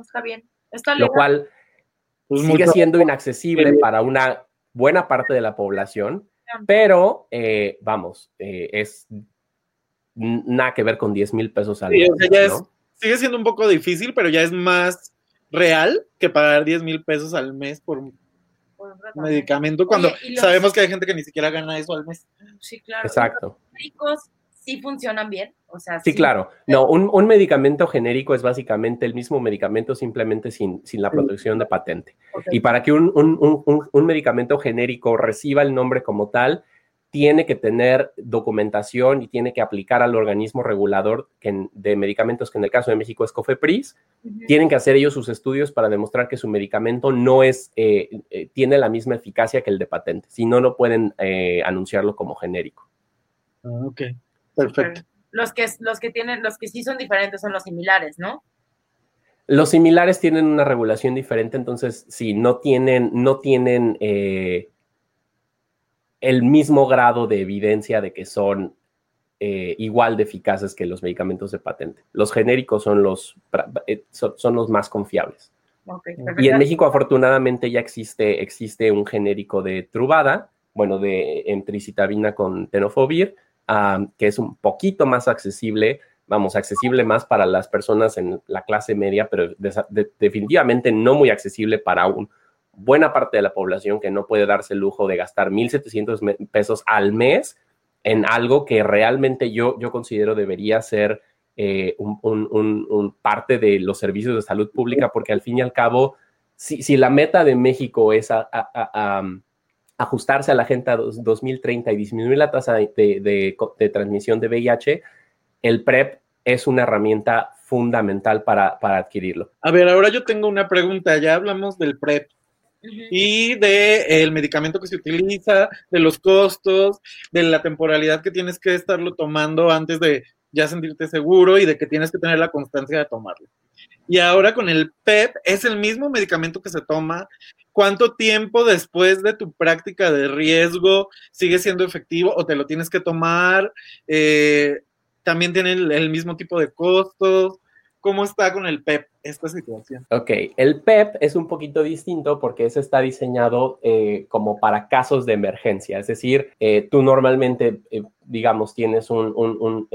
está bien. Está lo cual pues sigue siendo inaccesible para una buena parte de la población, pero eh, vamos, eh, es nada que ver con 10 mil pesos al mes. sigue siendo un poco difícil, pero ya es más real que pagar 10 mil pesos al mes por un medicamento cuando sabemos que hay gente que ni siquiera gana eso al mes. Sí, claro. Exacto. Los médicos sí funcionan bien, o sea, sí, claro. No, un, medicamento genérico es básicamente el mismo medicamento simplemente sin, sin la protección de patente. Y para que un, un medicamento genérico reciba el nombre como tal, tiene que tener documentación y tiene que aplicar al organismo regulador de medicamentos, que en el caso de México es COFEPRIS. Tienen que hacer ellos sus estudios para demostrar que su medicamento no es, eh, eh, tiene la misma eficacia que el de patente. Si no, no pueden eh, anunciarlo como genérico. Ah, ok, perfecto. Los que, los que tienen, los que sí son diferentes son los similares, ¿no? Los similares tienen una regulación diferente, entonces si no tienen, no tienen el mismo grado de evidencia de que son eh, igual de eficaces que los medicamentos de patente. Los genéricos son los, eh, son, los más confiables. y en México afortunadamente ya existe, existe un genérico de Truvada, bueno, de entricitabina con tenofovir, que es un poquito más accesible, vamos, accesible más para las personas en la clase media, pero definitivamente no muy accesible para un, buena parte de la población que no puede darse el lujo de gastar 1.700 pesos al mes en algo que realmente yo, yo considero debería ser eh, un, parte de los servicios de salud pública, porque al fin y al cabo, si, la meta de México es ajustarse a la Agenda 2030 y disminuir la tasa de, transmisión de VIH, el PrEP es una herramienta fundamental para, para adquirirlo. A ver, ahora yo tengo una pregunta. Ya hablamos del PrEP, y de el medicamento que se utiliza, de los costos, de la temporalidad que tienes que estarlo tomando antes de ya sentirte seguro y de que tienes que tener la constancia de tomarlo. Y ahora con el PEP es el mismo medicamento que se toma. ¿Cuánto tiempo después de tu práctica de riesgo sigue siendo efectivo o te lo tienes que tomar? Eh, también tiene el mismo tipo de costos. ¿Cómo está con el PEP esta situación? Ok, el PEP es un poquito distinto porque ese está diseñado eh, como para casos de emergencia, es decir, eh, tú normalmente, digamos, tienes un,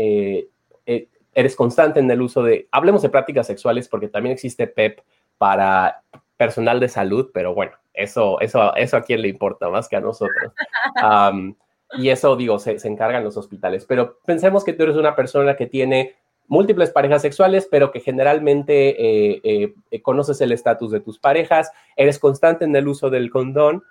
eres constante en el uso de, hablemos de prácticas sexuales porque también existe PEP para personal de salud, pero bueno, eso, eso, eso a quién le importa más que a nosotros. y eso, digo, se, se encargan los hospitales, pero pensemos que tú eres una persona que tiene múltiples parejas sexuales, pero que generalmente eh, eh, eh, conoces el estatus de tus parejas, eres constante en el uso del condón,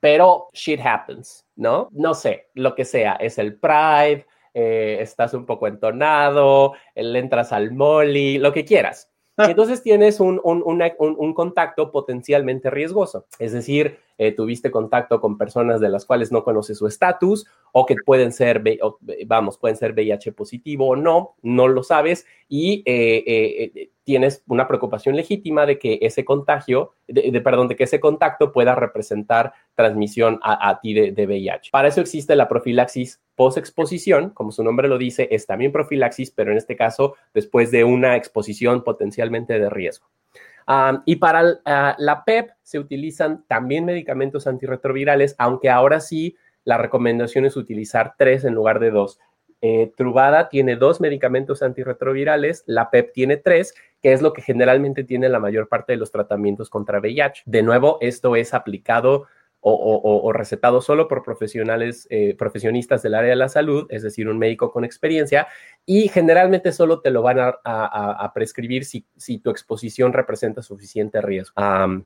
pero shit happens, ¿no? No sé, lo que sea, es el pride, estás un poco entonado, le entras al molly, lo que quieras. *laughs* Entonces tienes un, un, contacto potencialmente riesgoso, es decir, eh, tuviste contacto con personas de las cuales no conoces su estatus o que pueden ser, vamos, pueden ser VIH positivo o no, no lo sabes y eh, eh, tienes una preocupación legítima de que ese contagio, de, perdón, de que ese contacto pueda representar transmisión a, ti de, de, VIH. Para eso existe la profilaxis post-exposición, como su nombre lo dice, es también profilaxis, pero en este caso después de una exposición potencialmente de riesgo. Y para ah, la PEP se utilizan también medicamentos antirretrovirales, aunque ahora sí la recomendación es utilizar tres en lugar de dos. Eh, Truvada tiene dos medicamentos antirretrovirales, la PEP tiene tres, que es lo que generalmente tiene la mayor parte de los tratamientos contra VIH. De nuevo, esto es aplicado o, recetado solo por profesionales, eh, profesionistas del área de la salud, es decir, un médico con experiencia, y generalmente solo te lo van a, prescribir si, tu exposición representa suficiente riesgo.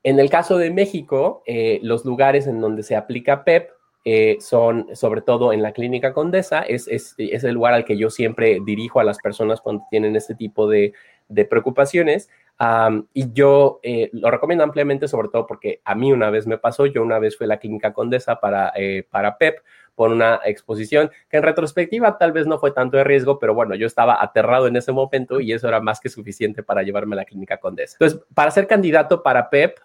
en el caso de México, eh, los lugares en donde se aplica PEP eh, son sobre todo en la clínica Condesa, es, es, el lugar al que yo siempre dirijo a las personas cuando tienen este tipo de, preocupaciones. Y yo eh, lo recomiendo ampliamente, sobre todo porque a mí una vez me pasó, yo una vez fui a la clínica Condesa para, eh, para PEP, por una exposición que en retrospectiva tal vez no fue tanto de riesgo, pero bueno, yo estaba aterrado en ese momento y eso era más que suficiente para llevarme a la clínica Condesa. Entonces, para ser candidato para PEP,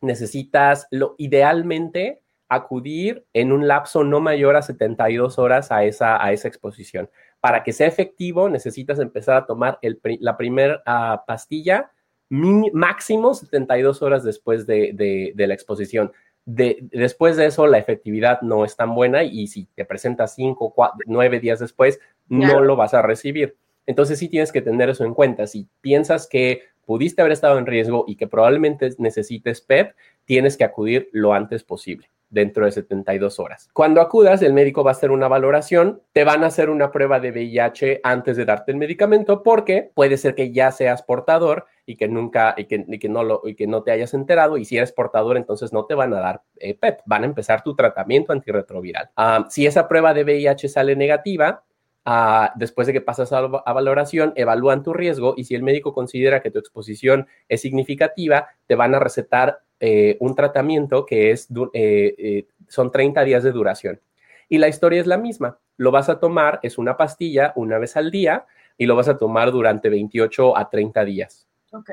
necesitas lo idealmente acudir en un lapso no mayor a 72 horas a esa, a esa exposición. Para que sea efectivo, necesitas empezar a tomar la primera ah, pastilla máximo 72 horas después de, la exposición. después de eso, la efectividad no es tan buena y si te presentas 5, 9 días después, no lo vas a recibir. Entonces sí tienes que tener eso en cuenta. Si piensas que pudiste haber estado en riesgo y que probablemente necesites PEP, tienes que acudir lo antes posible dentro de 72 horas. Cuando acudas, el médico va a hacer una valoración, te van a hacer una prueba de VIH antes de darte el medicamento porque puede ser que ya seas portador y que nunca y que, no y que no te hayas enterado y si eres portador entonces no te van a dar PEP, eh, van a empezar tu tratamiento antirretroviral. Ah, si esa prueba de VIH sale negativa, ah, después de que pasas a, valoración, evalúan tu riesgo y si el médico considera que tu exposición es significativa, te van a recetar eh, un tratamiento que es, eh, eh, son 30 días de duración. Y la historia es la misma. Lo vas a tomar, es una pastilla una vez al día y lo vas a tomar durante 28 a 30 días. Ok.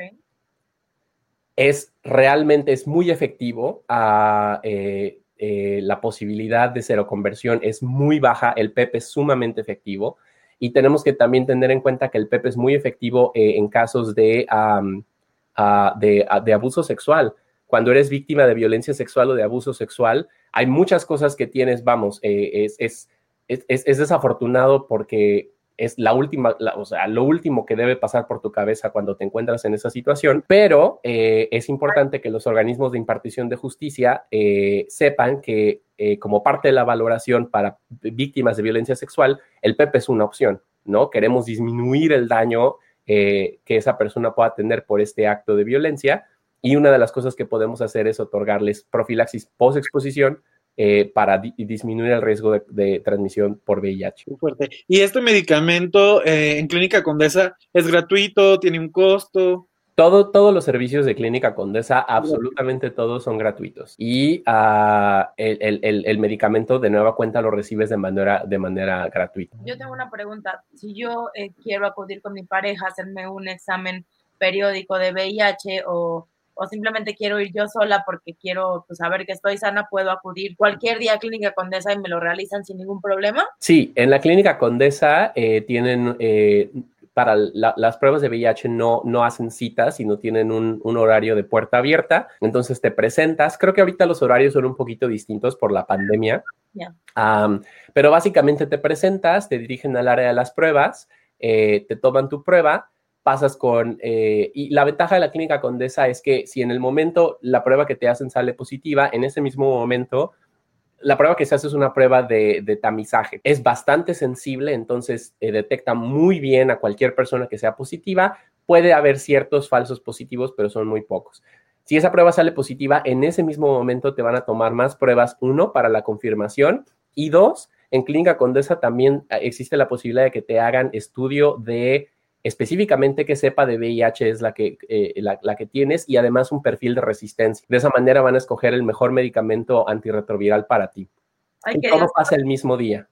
Es realmente, es muy efectivo. Ah, la posibilidad de cero conversión es muy baja. El PEP es sumamente efectivo. Y tenemos que también tener en cuenta que el PEP es muy efectivo en casos de, de, de abuso sexual cuando eres víctima de violencia sexual o de abuso sexual, hay muchas cosas que tienes, vamos, eh, es, es, desafortunado porque es la última, o sea, lo último que debe pasar por tu cabeza cuando te encuentras en esa situación, pero eh, es importante que los organismos de impartición de justicia eh, sepan que como parte de la valoración para víctimas de violencia sexual, el PEP es una opción, ¿no? Queremos disminuir el daño que esa persona pueda tener por este acto de violencia y una de las cosas que podemos hacer es otorgarles profilaxis post-exposición eh, para disminuir el riesgo de, transmisión por VIH. Muy fuerte. ¿Y este medicamento eh, en Clínica Condesa es gratuito? ¿Tiene un costo? Todo, todos los servicios de Clínica Condesa, absolutamente todos son gratuitos. Y ah, el, medicamento de nueva cuenta lo recibes de manera, de manera gratuita. Yo tengo una pregunta. Si yo eh, quiero acudir con mi pareja a hacerme un examen periódico de VIH o o simplemente quiero ir yo sola porque quiero pues, saber que estoy sana, puedo acudir cualquier día a Clínica Condesa y me lo realizan sin ningún problema? Sí, en la Clínica Condesa eh, tienen, eh, para las pruebas de VIH no, no hacen citas, sino tienen un, horario de puerta abierta, entonces te presentas, creo que ahorita los horarios son un poquito distintos por la pandemia, pero básicamente te presentas, te dirigen al área de las pruebas, eh, te toman tu prueba, pasas con... Eh, y la ventaja de la clínica Condesa es que si en el momento la prueba que te hacen sale positiva, en ese mismo momento la prueba que se hace es una prueba de, tamizaje. Es bastante sensible, entonces eh, detecta muy bien a cualquier persona que sea positiva. Puede haber ciertos falsos positivos, pero son muy pocos. Si esa prueba sale positiva, en ese mismo momento te van a tomar más pruebas, uno, para la confirmación y dos, en Clínica Condesa también eh, existe la posibilidad de que te hagan estudio de específicamente que sepa de VIH es la que, eh, la, que tienes y además un perfil de resistencia. De esa manera van a escoger el mejor medicamento antirretroviral para ti. y todo pasa el mismo día.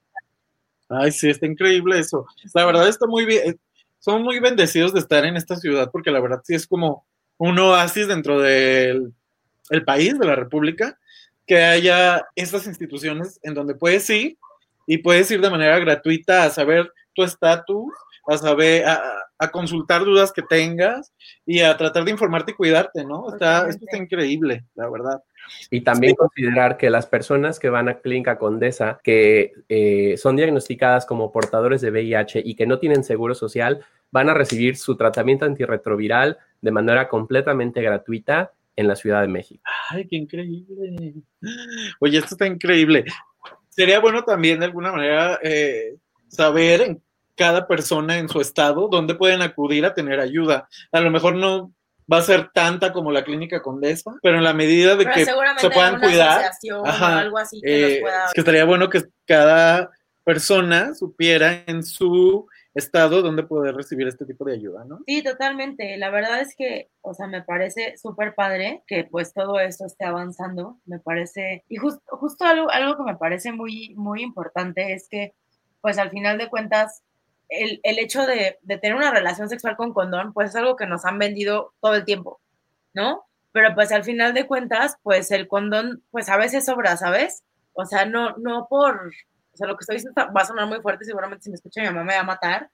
Ay, sí, está increíble eso. La verdad está muy bien. Son muy bendecidos de estar en esta ciudad porque la verdad sí es como un oasis dentro del el país, de la República, que haya estas instituciones en donde puedes ir y puedes ir de manera gratuita a saber tu estatus a saber, a, consultar dudas que tengas y a tratar de informarte y cuidarte, ¿no? Está, esto está increíble, la verdad. Y también considerar que las personas que van a Clínica Condesa, que eh, son diagnosticadas como portadores de VIH y que no tienen seguro social, van a recibir su tratamiento antirretroviral de manera completamente gratuita en la Ciudad de México. ¡Ay, qué increíble! Oye, esto está increíble. Sería bueno también de alguna manera eh, saber en cada persona en su estado, donde pueden acudir a tener ayuda. A lo mejor no va a ser tanta como la clínica Condesa, pero en la medida de que se puedan cuidar, algo así que, eh, que estaría bueno que cada persona supiera en su estado donde poder recibir este tipo de ayuda, ¿no? Sí, totalmente. La verdad es que, o sea, me parece súper padre que pues todo esto esté avanzando. Me parece, y justo justo algo, algo que me parece muy, muy importante es que, pues al final de cuentas, el, el hecho de, de tener una relación sexual con condón, pues es algo que nos han vendido todo el tiempo, ¿no? Pero pues al final de cuentas, pues el condón, pues a veces sobra, ¿sabes? O sea, no, no por, o sea, lo que estoy diciendo va a sonar muy fuerte, seguramente si me escucha mi mamá me va a matar,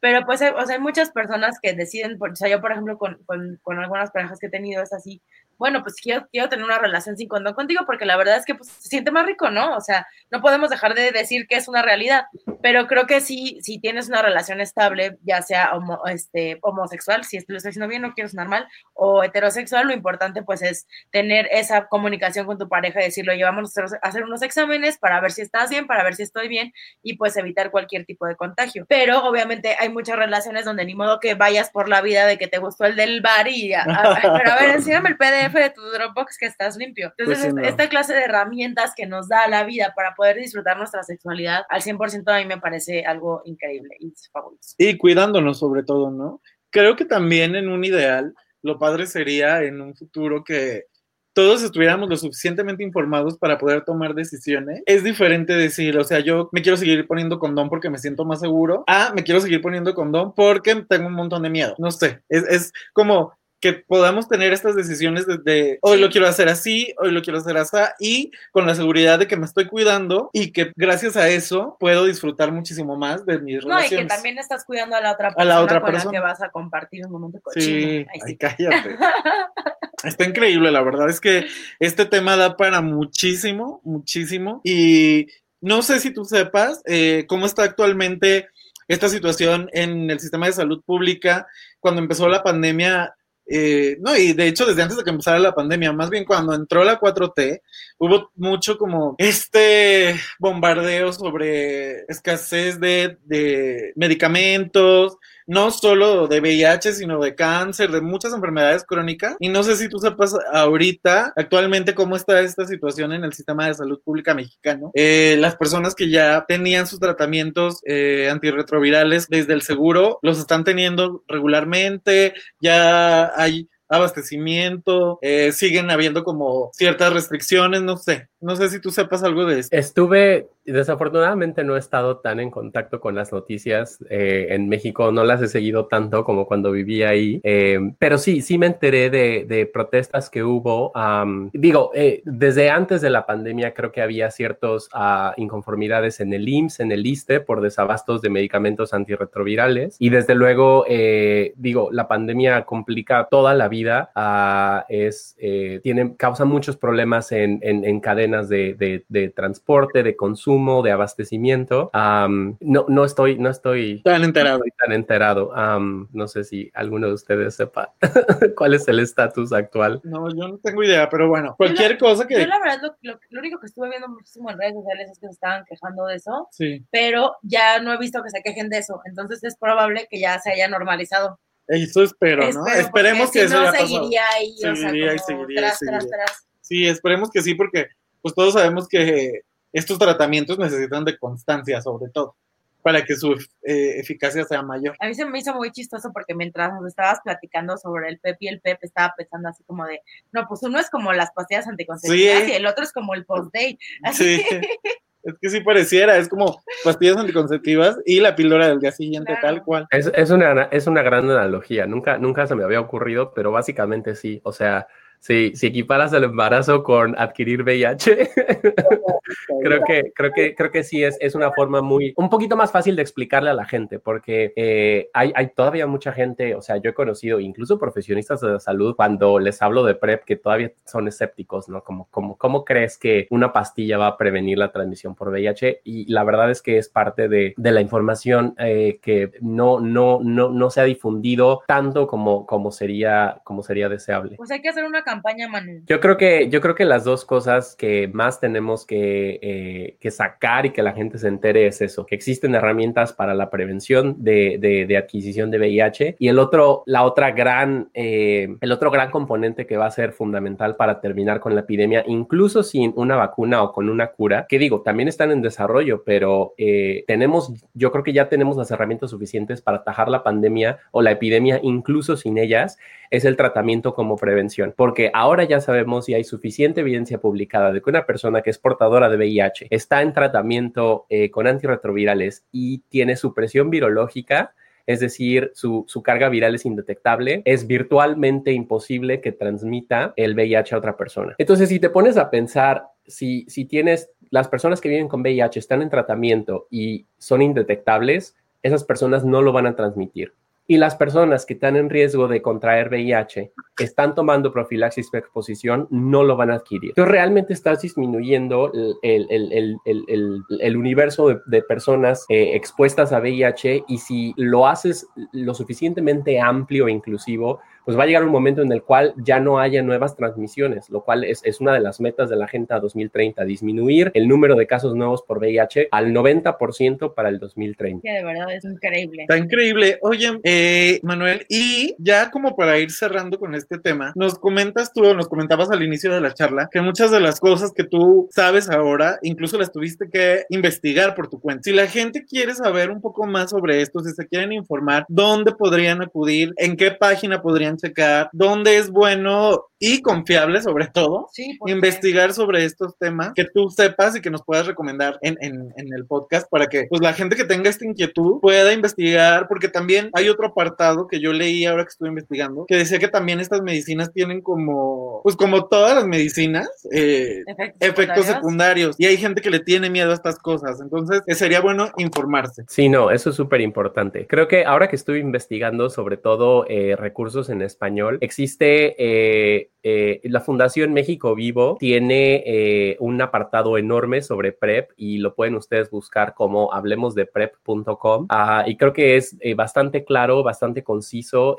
pero pues hay, o sea, hay muchas personas que deciden, o sea, yo por ejemplo con, con, con algunas parejas que he tenido es así, bueno, pues quiero, quiero tener una relación sin condón contigo porque la verdad es que pues, se siente más rico, ¿no? O sea, no podemos dejar de decir que es una realidad, pero creo que sí, si tienes una relación estable, ya sea este, homosexual, si lo estoy diciendo bien, no quiero sonar mal, o heterosexual, lo importante pues es tener esa comunicación con tu pareja y decirlo, llevamos a hacer unos exámenes para ver si estás bien, para ver si estoy bien y pues evitar cualquier tipo de contagio. Pero obviamente hay muchas relaciones donde ni modo que vayas por la vida de que te gustó el del bar y, a, a, pero a ver, enséñame el PDF de tu Dropbox que estás limpio. Entonces, Pues sí, no. esta clase de herramientas que nos da la vida para poder disfrutar nuestra sexualidad al 100% a mí me parece algo increíble y fabuloso. Y cuidándonos sobre todo, ¿no? Creo que también en un ideal, lo padre sería en un futuro que todos estuviéramos lo suficientemente informados para poder tomar decisiones. Es diferente decir, o sea, yo me quiero seguir poniendo condón porque me siento más seguro, a me quiero seguir poniendo condón porque tengo un montón de miedo. No sé, es, es como que podamos tener estas decisiones de, de, hoy Sí. lo quiero hacer así, hoy lo quiero hacer así, y con la seguridad de que me estoy cuidando y que gracias a eso puedo disfrutar muchísimo más de mis No, y relaciones. que también estás cuidando a la otra A persona la otra con persona. la que vas a compartir un momento cochino. Sí, ay, sí. cállate. *laughs* Está increíble, la verdad es que este tema da para muchísimo, muchísimo. Y no sé si tú sepas eh, cómo está actualmente esta situación en el sistema de salud pública. Cuando empezó la pandemia, eh, no, y de hecho desde antes de que empezara la pandemia, más bien cuando entró la 4T, hubo mucho como este bombardeo sobre escasez de, de medicamentos, no solo de VIH, sino de cáncer, de muchas enfermedades crónicas. Y no sé si tú sepas ahorita, actualmente, cómo está esta situación en el sistema de salud pública mexicano. Eh, las personas que ya tenían sus tratamientos eh, antirretrovirales desde el seguro, los están teniendo regularmente, ya hay abastecimiento, eh, siguen habiendo como ciertas restricciones, no sé, no sé si tú sepas algo de esto. Estuve, desafortunadamente no he estado tan en contacto con las noticias eh, en México, no las he seguido tanto como cuando vivía ahí, eh, pero sí, sí me enteré de, de protestas que hubo. Um, digo, eh, desde antes de la pandemia creo que había ciertas uh, inconformidades en el IMSS, en el ISTE, por desabastos de medicamentos antirretrovirales y desde luego, eh, digo, la pandemia complica toda la vida, uh, es, eh, tiene, causa muchos problemas en, en, en cadenas de, de, de, transporte, de consumo, de abastecimiento. Um, no, no estoy, no estoy tan enterado. No estoy tan enterado. Um, no sé si alguno de ustedes sepa *laughs* cuál es el estatus actual. No, yo no tengo idea, pero bueno, cualquier la, cosa que. Yo la verdad, lo, lo, lo, único que estuve viendo muchísimo en redes sociales es que se estaban quejando de eso. Sí. Pero ya no he visto que se quejen de eso. Entonces es probable que ya se haya normalizado. Eso espero, ¿no? Espero, esperemos que si eso no, haya seguiría pasado. ahí, seguiría, o sea, y seguiría, tras, y seguiría. tras, tras. Sí, esperemos que sí, porque pues todos sabemos que estos tratamientos necesitan de constancia, sobre todo, para que su eh, eficacia sea mayor. A mí se me hizo muy chistoso porque mientras nos estabas platicando sobre el PEP y el PEP, estaba pensando así como de, no, pues uno es como las pastillas anticonceptivas Sí. y el otro es como el post-date. *laughs* Sí. *laughs* Es que sí pareciera, es como pastillas anticonceptivas y la píldora del día siguiente, Claro. tal cual. Es, es, una, es una gran analogía. Nunca, nunca se me había ocurrido, pero básicamente sí. O sea, si, si equiparas el embarazo con adquirir VIH, *laughs* creo que, creo que, creo que sí es, es una forma muy, un poquito más fácil de explicarle a la gente, porque eh, hay, hay todavía mucha gente, o sea, yo he conocido incluso profesionistas de la salud cuando les hablo de PrEP que todavía son escépticos, ¿no? Como, como, ¿cómo crees que una pastilla va a prevenir la transmisión por VIH? Y la verdad es que es parte de, de la información eh, que no, no, no, no se ha difundido tanto como, como, sería, como sería deseable. Pues hay que hacer una campaña, Manu? Yo creo que, yo creo que las dos cosas que más tenemos que, eh, que sacar y que la gente se entere es eso, que existen herramientas para la prevención de, de, adquisición de VIH y el otro, la otra gran, eh, el otro gran componente que va a ser fundamental para terminar con la epidemia, incluso sin una vacuna o con una cura, que digo, también están en desarrollo, pero eh, tenemos, yo creo que ya tenemos las herramientas suficientes para atajar la pandemia o la epidemia incluso sin ellas, es el tratamiento como prevención, porque ahora ya sabemos y hay suficiente evidencia publicada de que una persona que es portadora de VIH está en tratamiento eh, con antirretrovirales y tiene supresión virológica, es decir, su, carga viral es indetectable, es virtualmente imposible que transmita el VIH a otra persona. Entonces, si te pones a pensar, si, si tienes las personas que viven con VIH están en tratamiento y son indetectables, esas personas no lo van a transmitir y las personas que están en riesgo de contraer VIH están tomando profilaxis de exposición, no lo van a adquirir. Entonces, realmente estás disminuyendo el, universo de, personas eh, expuestas a VIH y si lo haces lo suficientemente amplio e inclusivo, pues va a llegar un momento en el cual ya no haya nuevas transmisiones, lo cual es, una de las metas de la Agenda 2030, disminuir el número de casos nuevos por VIH al 90% para el 2030. Que de verdad es increíble. Está increíble. Oye, eh, Manuel, y ya como para ir cerrando con este tema, nos comentas tú, nos comentabas al inicio de la charla, que muchas de las cosas que tú sabes ahora, incluso las tuviste que investigar por tu cuenta. Si la gente quiere saber un poco más sobre esto, si se quieren informar, ¿dónde podrían acudir? ¿En qué página podrían checar dónde es bueno y confiable, sobre todo, investigar sobre estos temas que tú sepas y que nos puedas recomendar en, el podcast para que pues, la gente que tenga esta inquietud pueda investigar, porque también hay otro apartado que yo leí ahora que estuve investigando, que decía que también estas medicinas tienen como, pues como todas las medicinas, eh, efectos, secundarios. y hay gente que le tiene miedo a estas cosas, entonces eh, sería bueno informarse. Sí, no, eso es súper importante. Creo que ahora que estuve investigando sobre todo eh, recursos en español. Existe eh, eh, la Fundación México Vivo, tiene eh, un apartado enorme sobre PrEP y lo pueden ustedes buscar como hablemosdeprep.com. Ah, y creo que es bastante claro, bastante conciso,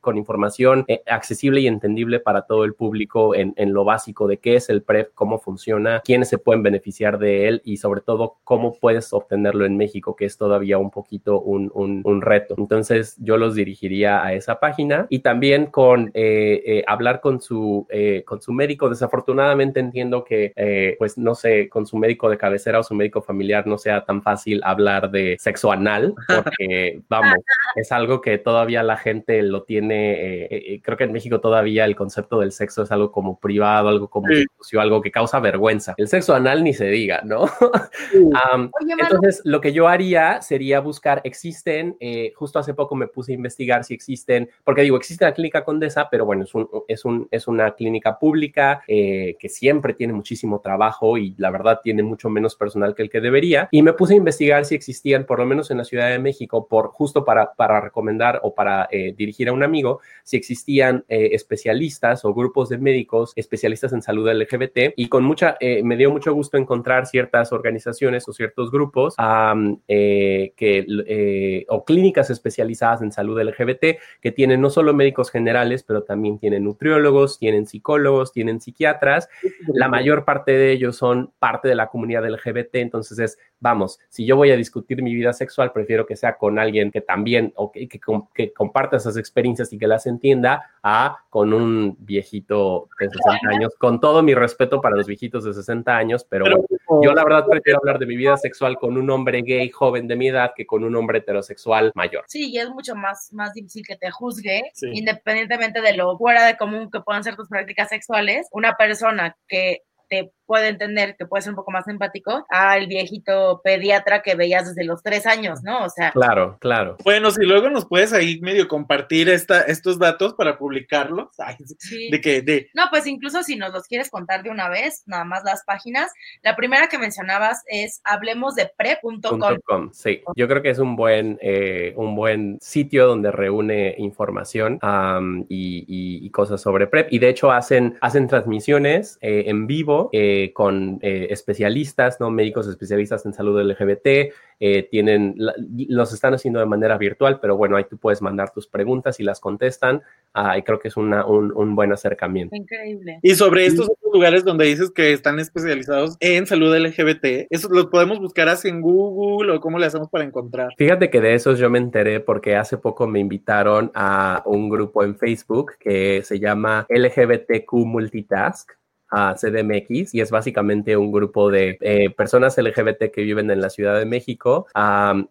con información accesible y entendible para todo el público en, lo básico de qué es el PrEP, cómo funciona, quiénes se pueden beneficiar de él y sobre todo cómo puedes obtenerlo en México, que es todavía un poquito un, un reto. Entonces yo los dirigiría a esa página y también con eh, eh, hablar con su, eh, con su médico. Desafortunadamente entiendo que, pues no sé, con su médico de cabecera o su médico familiar no sea tan fácil hablar de sexo anal, porque *laughs* vamos, es algo que todavía la gente lo tiene, creo que en México todavía el concepto del sexo es algo como privado, algo como algo que causa vergüenza. El sexo anal ni se diga, ¿no? *laughs* entonces, lo que yo haría sería buscar, existen, justo hace poco me puse a investigar si existen porque digo, existe la clínica Condesa, pero bueno, es, un, es, un, es una clínica pública eh, que siempre tiene muchísimo trabajo y la verdad tiene mucho menos personal que el que debería. Y me puse a investigar si existían, por lo menos en la Ciudad de México, por justo para, para recomendar o para eh, dirigir a un amigo, si existían eh, especialistas o grupos de médicos especialistas en salud LGBT. Y con mucha, me dio mucho gusto encontrar ciertas organizaciones o ciertos grupos que, o clínicas especializadas en salud LGBT que tienen no solo médicos generales, pero también tienen nutriólogos, tienen psicólogos, tienen psiquiatras. La mayor parte de ellos son parte de la comunidad LGBT, entonces es, vamos, si yo voy a discutir mi vida sexual, prefiero que sea con alguien que también, o que, que, comparta esas experiencias y que las entienda, a con un viejito de 60 años, con todo mi respeto para los viejitos de 60 años, pero bueno, yo la verdad prefiero hablar de mi vida sexual con un hombre gay joven de mi edad que con un hombre heterosexual mayor. Sí, y es mucho más, más difícil que te juzgue, independientemente de lo fuera de común que puedan ser tus prácticas sexuales, una persona que te puede entender que puede ser un poco más empático al viejito pediatra que veías desde los tres años, ¿no? O sea. Claro, claro. Bueno, si luego nos puedes ahí medio compartir esta, estos datos para publicarlos. *laughs* De que, de... No, pues incluso si nos los quieres contar de una vez, nada más las páginas. La primera que mencionabas es hablemosdepre.com. Sí, yo creo que es un buen, eh, un buen sitio donde reúne información y, cosas sobre PrEP. Y de hecho hacen, hacen transmisiones eh, en vivo México eh, con eh, especialistas, ¿no? Médicos especialistas en salud LGBT, eh, tienen, los están haciendo de manera virtual, pero bueno, ahí tú puedes mandar tus preguntas y las contestan. Ah, y creo que es una, un, un, buen acercamiento. Increíble. Y sobre estos otros lugares donde dices que están especializados en salud LGBT, ¿esos los podemos buscar así en Google o cómo le hacemos para encontrar? Fíjate que de esos yo me enteré porque hace poco me invitaron a un grupo en Facebook que se llama LGBTQ Multitask a CDMX y es básicamente un grupo de eh, personas LGBT que viven en la Ciudad de México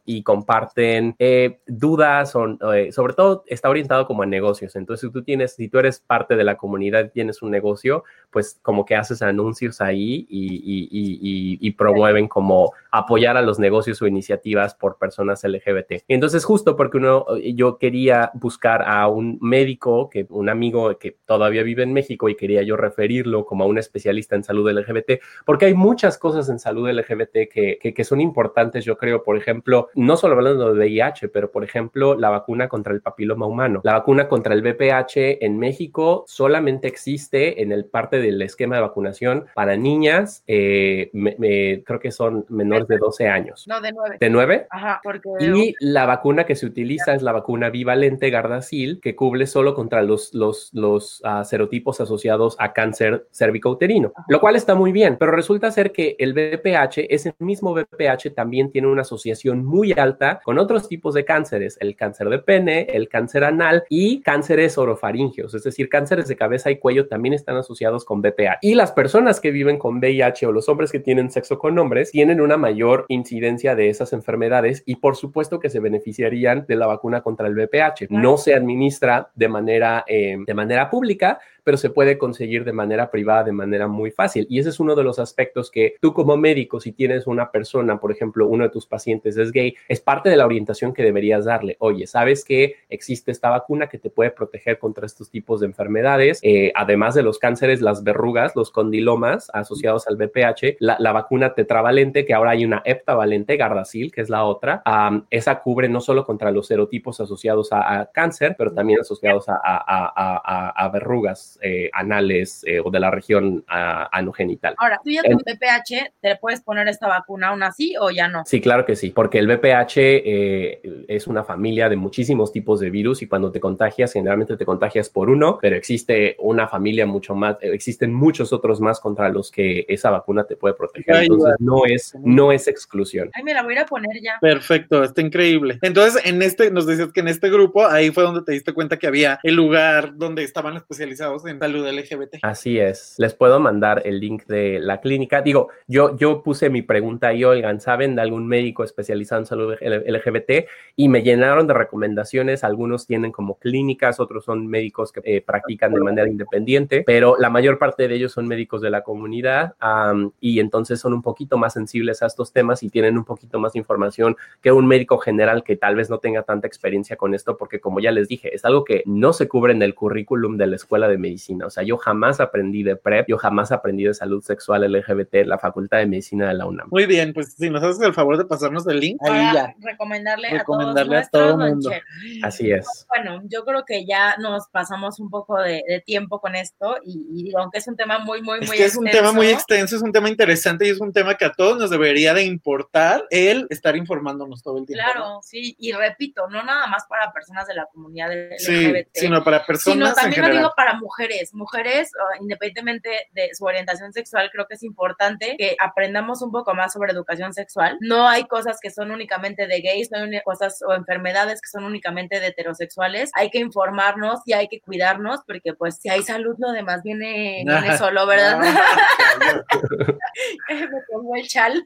y comparten eh, dudas, o, eh, sobre todo está orientado como a negocios. Entonces, tú tienes, si tú eres parte de la comunidad y tienes un negocio, pues como que haces anuncios ahí y, y, promueven como apoyar a los negocios o iniciativas por personas LGBT. Entonces, justo porque uno, yo quería buscar a un médico, que un amigo que todavía vive en México y quería yo referirlo como a un especialista en salud LGBT, porque hay muchas cosas en salud LGBT que, que, que son importantes, yo creo, por ejemplo, no solo hablando de VIH, pero por ejemplo, la vacuna contra el papiloma humano. La vacuna contra el VPH en México solamente existe en el parte del esquema de vacunación para niñas, eh, me, me, creo que son menores de 12 años. No, de 9. ¿De 9? Ajá, porque... Y la vacuna que se utiliza es la vacuna bivalente Gardasil, que cubre solo contra los, los, los uh, serotipos asociados a cáncer cervicouterino, lo cual está muy bien, pero resulta ser que el VPH, ese mismo VPH también tiene una asociación muy alta con otros tipos de cánceres, el cáncer de pene, el cáncer anal y cánceres orofaringeos, es decir, cánceres de cabeza y cuello también están asociados con VPH. Y las personas que viven con VIH o los hombres que tienen sexo con hombres tienen una mayor incidencia de esas enfermedades y por supuesto que se beneficiarían de la vacuna contra el VPH. No se administra de manera, eh, de manera pública, pero se puede conseguir de manera privada, de manera muy fácil. Y ese es uno de los aspectos que tú como médico, si tienes una persona, por ejemplo, uno de tus pacientes es gay, es parte de la orientación que deberías darle. Oye, ¿sabes que existe esta vacuna que te puede proteger contra estos tipos de enfermedades? Eh, además de los cánceres, las verrugas, los condilomas asociados al VPH, la, vacuna tetravalente, que ahora hay una heptavalente, Gardasil, que es la otra, um, esa cubre no solo contra los serotipos asociados a, cáncer, pero también asociados a verrugas eh, anales eh, o de la región uh, anogenital. Ahora, tú ya con VPH, ¿te puedes poner esta vacuna aún así o ya no? Sí, claro que sí, porque el VPH eh, es una familia de muchísimos tipos de virus y cuando te contagias, generalmente te contagias por uno, pero existe una familia mucho más, existen muchos otros más contra los que esa vacuna te puede proteger. Ay, Entonces, no es, no es exclusión. Ay, me la voy a ir a poner ya. Perfecto, está increíble. Entonces, en este, nos decías que en este grupo, ahí fue donde te diste cuenta que había el lugar donde estaban especializados en salud LGBT. Así es. Les puedo mandar el link de la clínica. Digo, yo, yo puse mi pregunta ahí, oigan, ¿saben de algún médico especializado en salud LGBT? Y me llenaron de recomendaciones. Algunos tienen como clínicas, otros son médicos que eh, practican de manera independiente, pero la mayor parte de ellos son médicos de la comunidad um, y entonces son un poquito más sensibles a estos temas y tienen un poquito más información que un médico general que tal vez no tenga tanta experiencia con esto, porque como ya les dije, es algo que no se cubre en el currículum de la escuela de medicina. O sea, yo jamás aprendí de PrEP, yo jamás aprendí de salud sexual LGBT en la Facultad de Medicina de la UNAM. Muy bien, pues si nos haces el favor de pasarnos el link, ahí ya. recomendarle, Recomendarle a a todos todo nuestros mundo. Así es. Bueno, yo creo que ya nos pasamos un poco de, de tiempo con esto y, y digo, aunque es un tema muy, muy, Es muy que es un extenso, tema muy extenso, es un tema interesante y es un tema que a todos nos debería de importar el estar informándonos todo el tiempo. ¿no? Claro, sí, y repito, no nada más para personas de la comunidad Sí, LGBT, sino para sino personas en también lo general. digo para mujeres. Mujeres, uh, independientemente de su orientación sexual, creo que es importante que aprendamos un poco más sobre educación sexual. No hay cosas que son únicamente de gays, no hay cosas o enfermedades que son únicamente de heterosexuales. Hay que informarnos y hay que cuidarnos porque pues si hay salud lo demás viene, *laughs* viene solo, ¿verdad? *laughs* Me pongo el chal.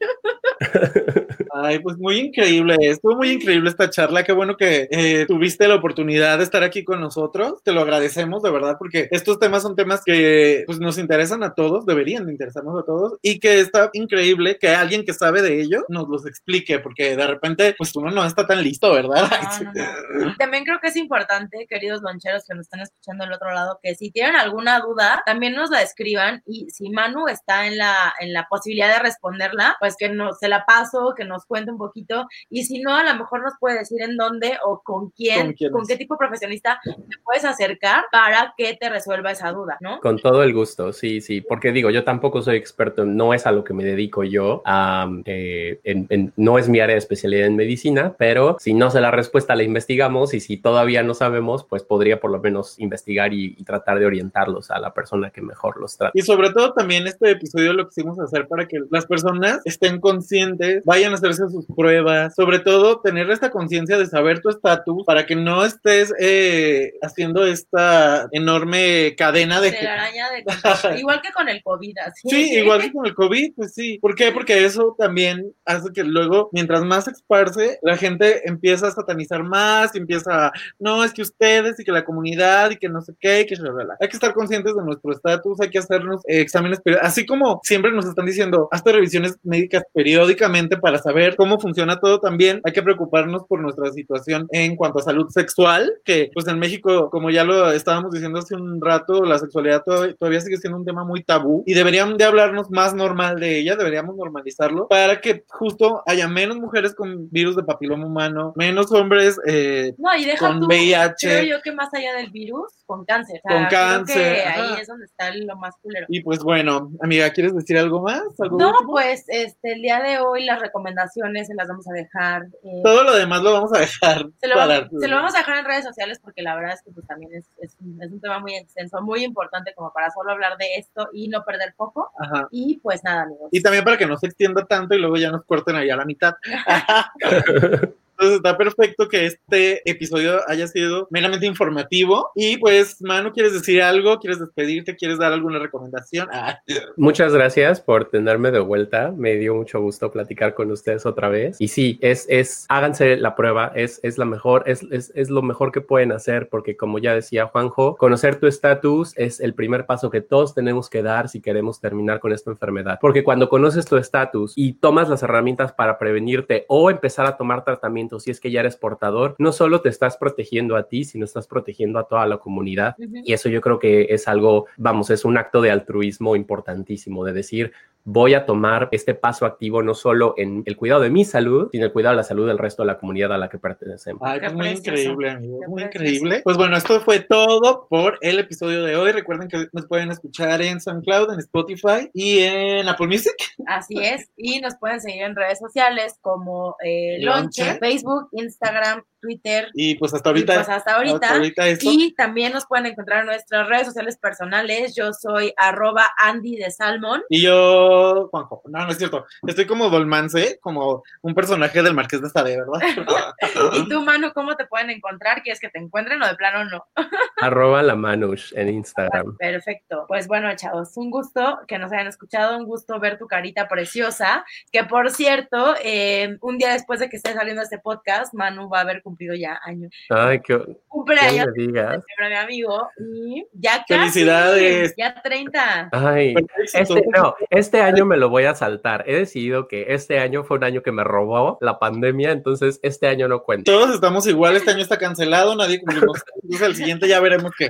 *laughs* Ay, pues muy increíble, estuvo muy increíble esta charla, qué bueno que eh, tuviste la oportunidad de estar aquí con nosotros, te lo agradecemos de verdad porque estos temas son temas que pues nos interesan a todos, deberían de interesarnos a todos y que está increíble que alguien que sabe de ello nos los explique porque de repente pues uno no está tan listo, ¿verdad? No, *laughs* no, no. También creo que es importante, queridos loncheros que nos están escuchando del otro lado, que si tienen alguna duda, también nos la escriban y si Manu está en la, en la posibilidad de responderla, pues que no, se la paso, que nos nos cuente un poquito y si no, a lo mejor nos puede decir en dónde o con quién, ¿Con con, quiénes? qué tipo de profesionista te puedes acercar para que te resuelva esa duda, ¿no? Con todo el gusto, sí, sí, porque digo, yo tampoco soy experto, no es a lo que me dedico yo, am, eh, en- en- no es mi área de especialidad en medicina, pero si no sé la respuesta, la investigamos y si todavía no sabemos, pues podría por lo menos investigar y, y tratar de orientarlos a la persona que mejor los trata. Y sobre todo también este episodio lo quisimos hacer para que las personas estén conscientes, vayan a hacerse sus pruebas, sobre todo tener esta conciencia de saber tu estatus para que no estés eh, haciendo esta enorme cadena de... De araña. *laughs* Igual que con el COVID, así. Sí, igual que con el COVID, pues sí. ¿Por qué? Porque eso también hace que luego, mientras más se esparce, la gente empieza a satanizar más, y empieza a, no, es que ustedes y que la comunidad y que no sé qué, y que. Hay que estar conscientes de nuestro estatus, hay que hacernos eh, exámenes así como siempre nos están diciendo, hazte revisiones médicas periódicamente para saber cómo funciona todo también, hay que preocuparnos por nuestra situación en cuanto a salud sexual, que pues en México, como ya lo estábamos diciendo hace un rato, la sexualidad todavía, todavía sigue siendo un tema muy tabú y deberían de hablarnos más normal de ella, deberíamos normalizarlo para que justo haya menos mujeres con virus de papiloma humano, menos hombres eh, No, y deja con tú, VIH. creo yo que más allá del virus, con cáncer. O sea, Con cáncer, ahí es donde está lo más culero. Y pues bueno, amiga, ¿quieres decir algo más? ¿Algo No, último? pues este, el día de hoy las recomendaciones se las vamos a dejar. eh, Todo lo demás lo vamos a dejar. *laughs* se, lo para- vamos, se lo vamos a dejar en redes sociales porque la verdad es que pues también es, es, un, es un tema muy extenso, muy importante como para solo hablar de esto y no perder foco. Ajá. Y pues nada, amigos. Y también para que no se extienda tanto y luego ya nos corten allá a la mitad. *laughs* *laughs* Entonces está perfecto que este episodio haya sido meramente informativo. Y pues, Manu, ¿quieres decir algo? ¿Quieres despedirte? ¿Quieres dar alguna recomendación? Ah, Muchas gracias por tenerme de vuelta. Me dio mucho gusto platicar con ustedes otra vez. Y sí, es, es, háganse la prueba, es, es la mejor, es, es, es lo mejor que pueden hacer, porque como ya decía Juanjo, conocer tu estatus es el primer paso que todos tenemos que dar si queremos terminar con esta enfermedad. Porque cuando conoces tu estatus y tomas las herramientas para prevenirte o empezar a tomar tratamiento si es que ya eres portador, no solo te estás protegiendo a ti, sino estás protegiendo a toda la comunidad. Ujú. Y eso yo creo que es algo, vamos, es un acto de altruismo importantísimo, de decir, voy a tomar este paso activo no solo en el cuidado de mi salud, sino el cuidado de la salud del resto de la comunidad a la que pertenecemos. Ay, pues muy increíble, amigo. Muy increíble. Pues bueno, esto fue todo por el episodio de hoy. Recuerden que nos pueden escuchar en SoundCloud, en Spotify y en Apple Music. Así es. Y nos pueden seguir en redes sociales como eh, Lonche. Lonche, Facebook, Instagram, Twitter. Y pues hasta Y ahorita. pues hasta ahorita. hasta ahorita esto. Y también nos pueden encontrar en nuestras redes sociales personales. Yo soy arroba Andy de Salmon. Y yo, Juanjo, no, no es cierto. Estoy como Dolmance, como un personaje del Marqués de Sade, ¿verdad? *laughs* Y tú, Manu, ¿cómo te pueden encontrar? ¿Quieres que te encuentren o de plano no? *laughs* Arroba la Manush en Instagram. Perfecto. Pues bueno, chavos, un gusto que nos hayan escuchado, un gusto ver tu carita preciosa. Que por cierto, eh, un día después de que esté saliendo este podcast, Manu va a haber cumplido ya años. Ay, qué, Cumple qué años me digas. mi amigo y ya casi, Felicidades. ya 30. Ay, este, no, este año me lo voy a saltar. He decidido que este año fue un año que me robó la pandemia, entonces este año no cuenta. Todos estamos igual, este año está cancelado, nadie cumplimos. Entonces el siguiente ya veremos qué.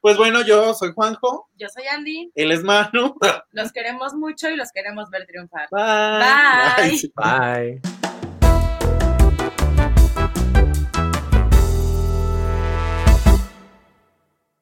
Pues bueno, yo soy Juanjo, Yo soy Andy, él es Manu. los queremos mucho y los queremos ver triunfar. Bye. Bye. Bye.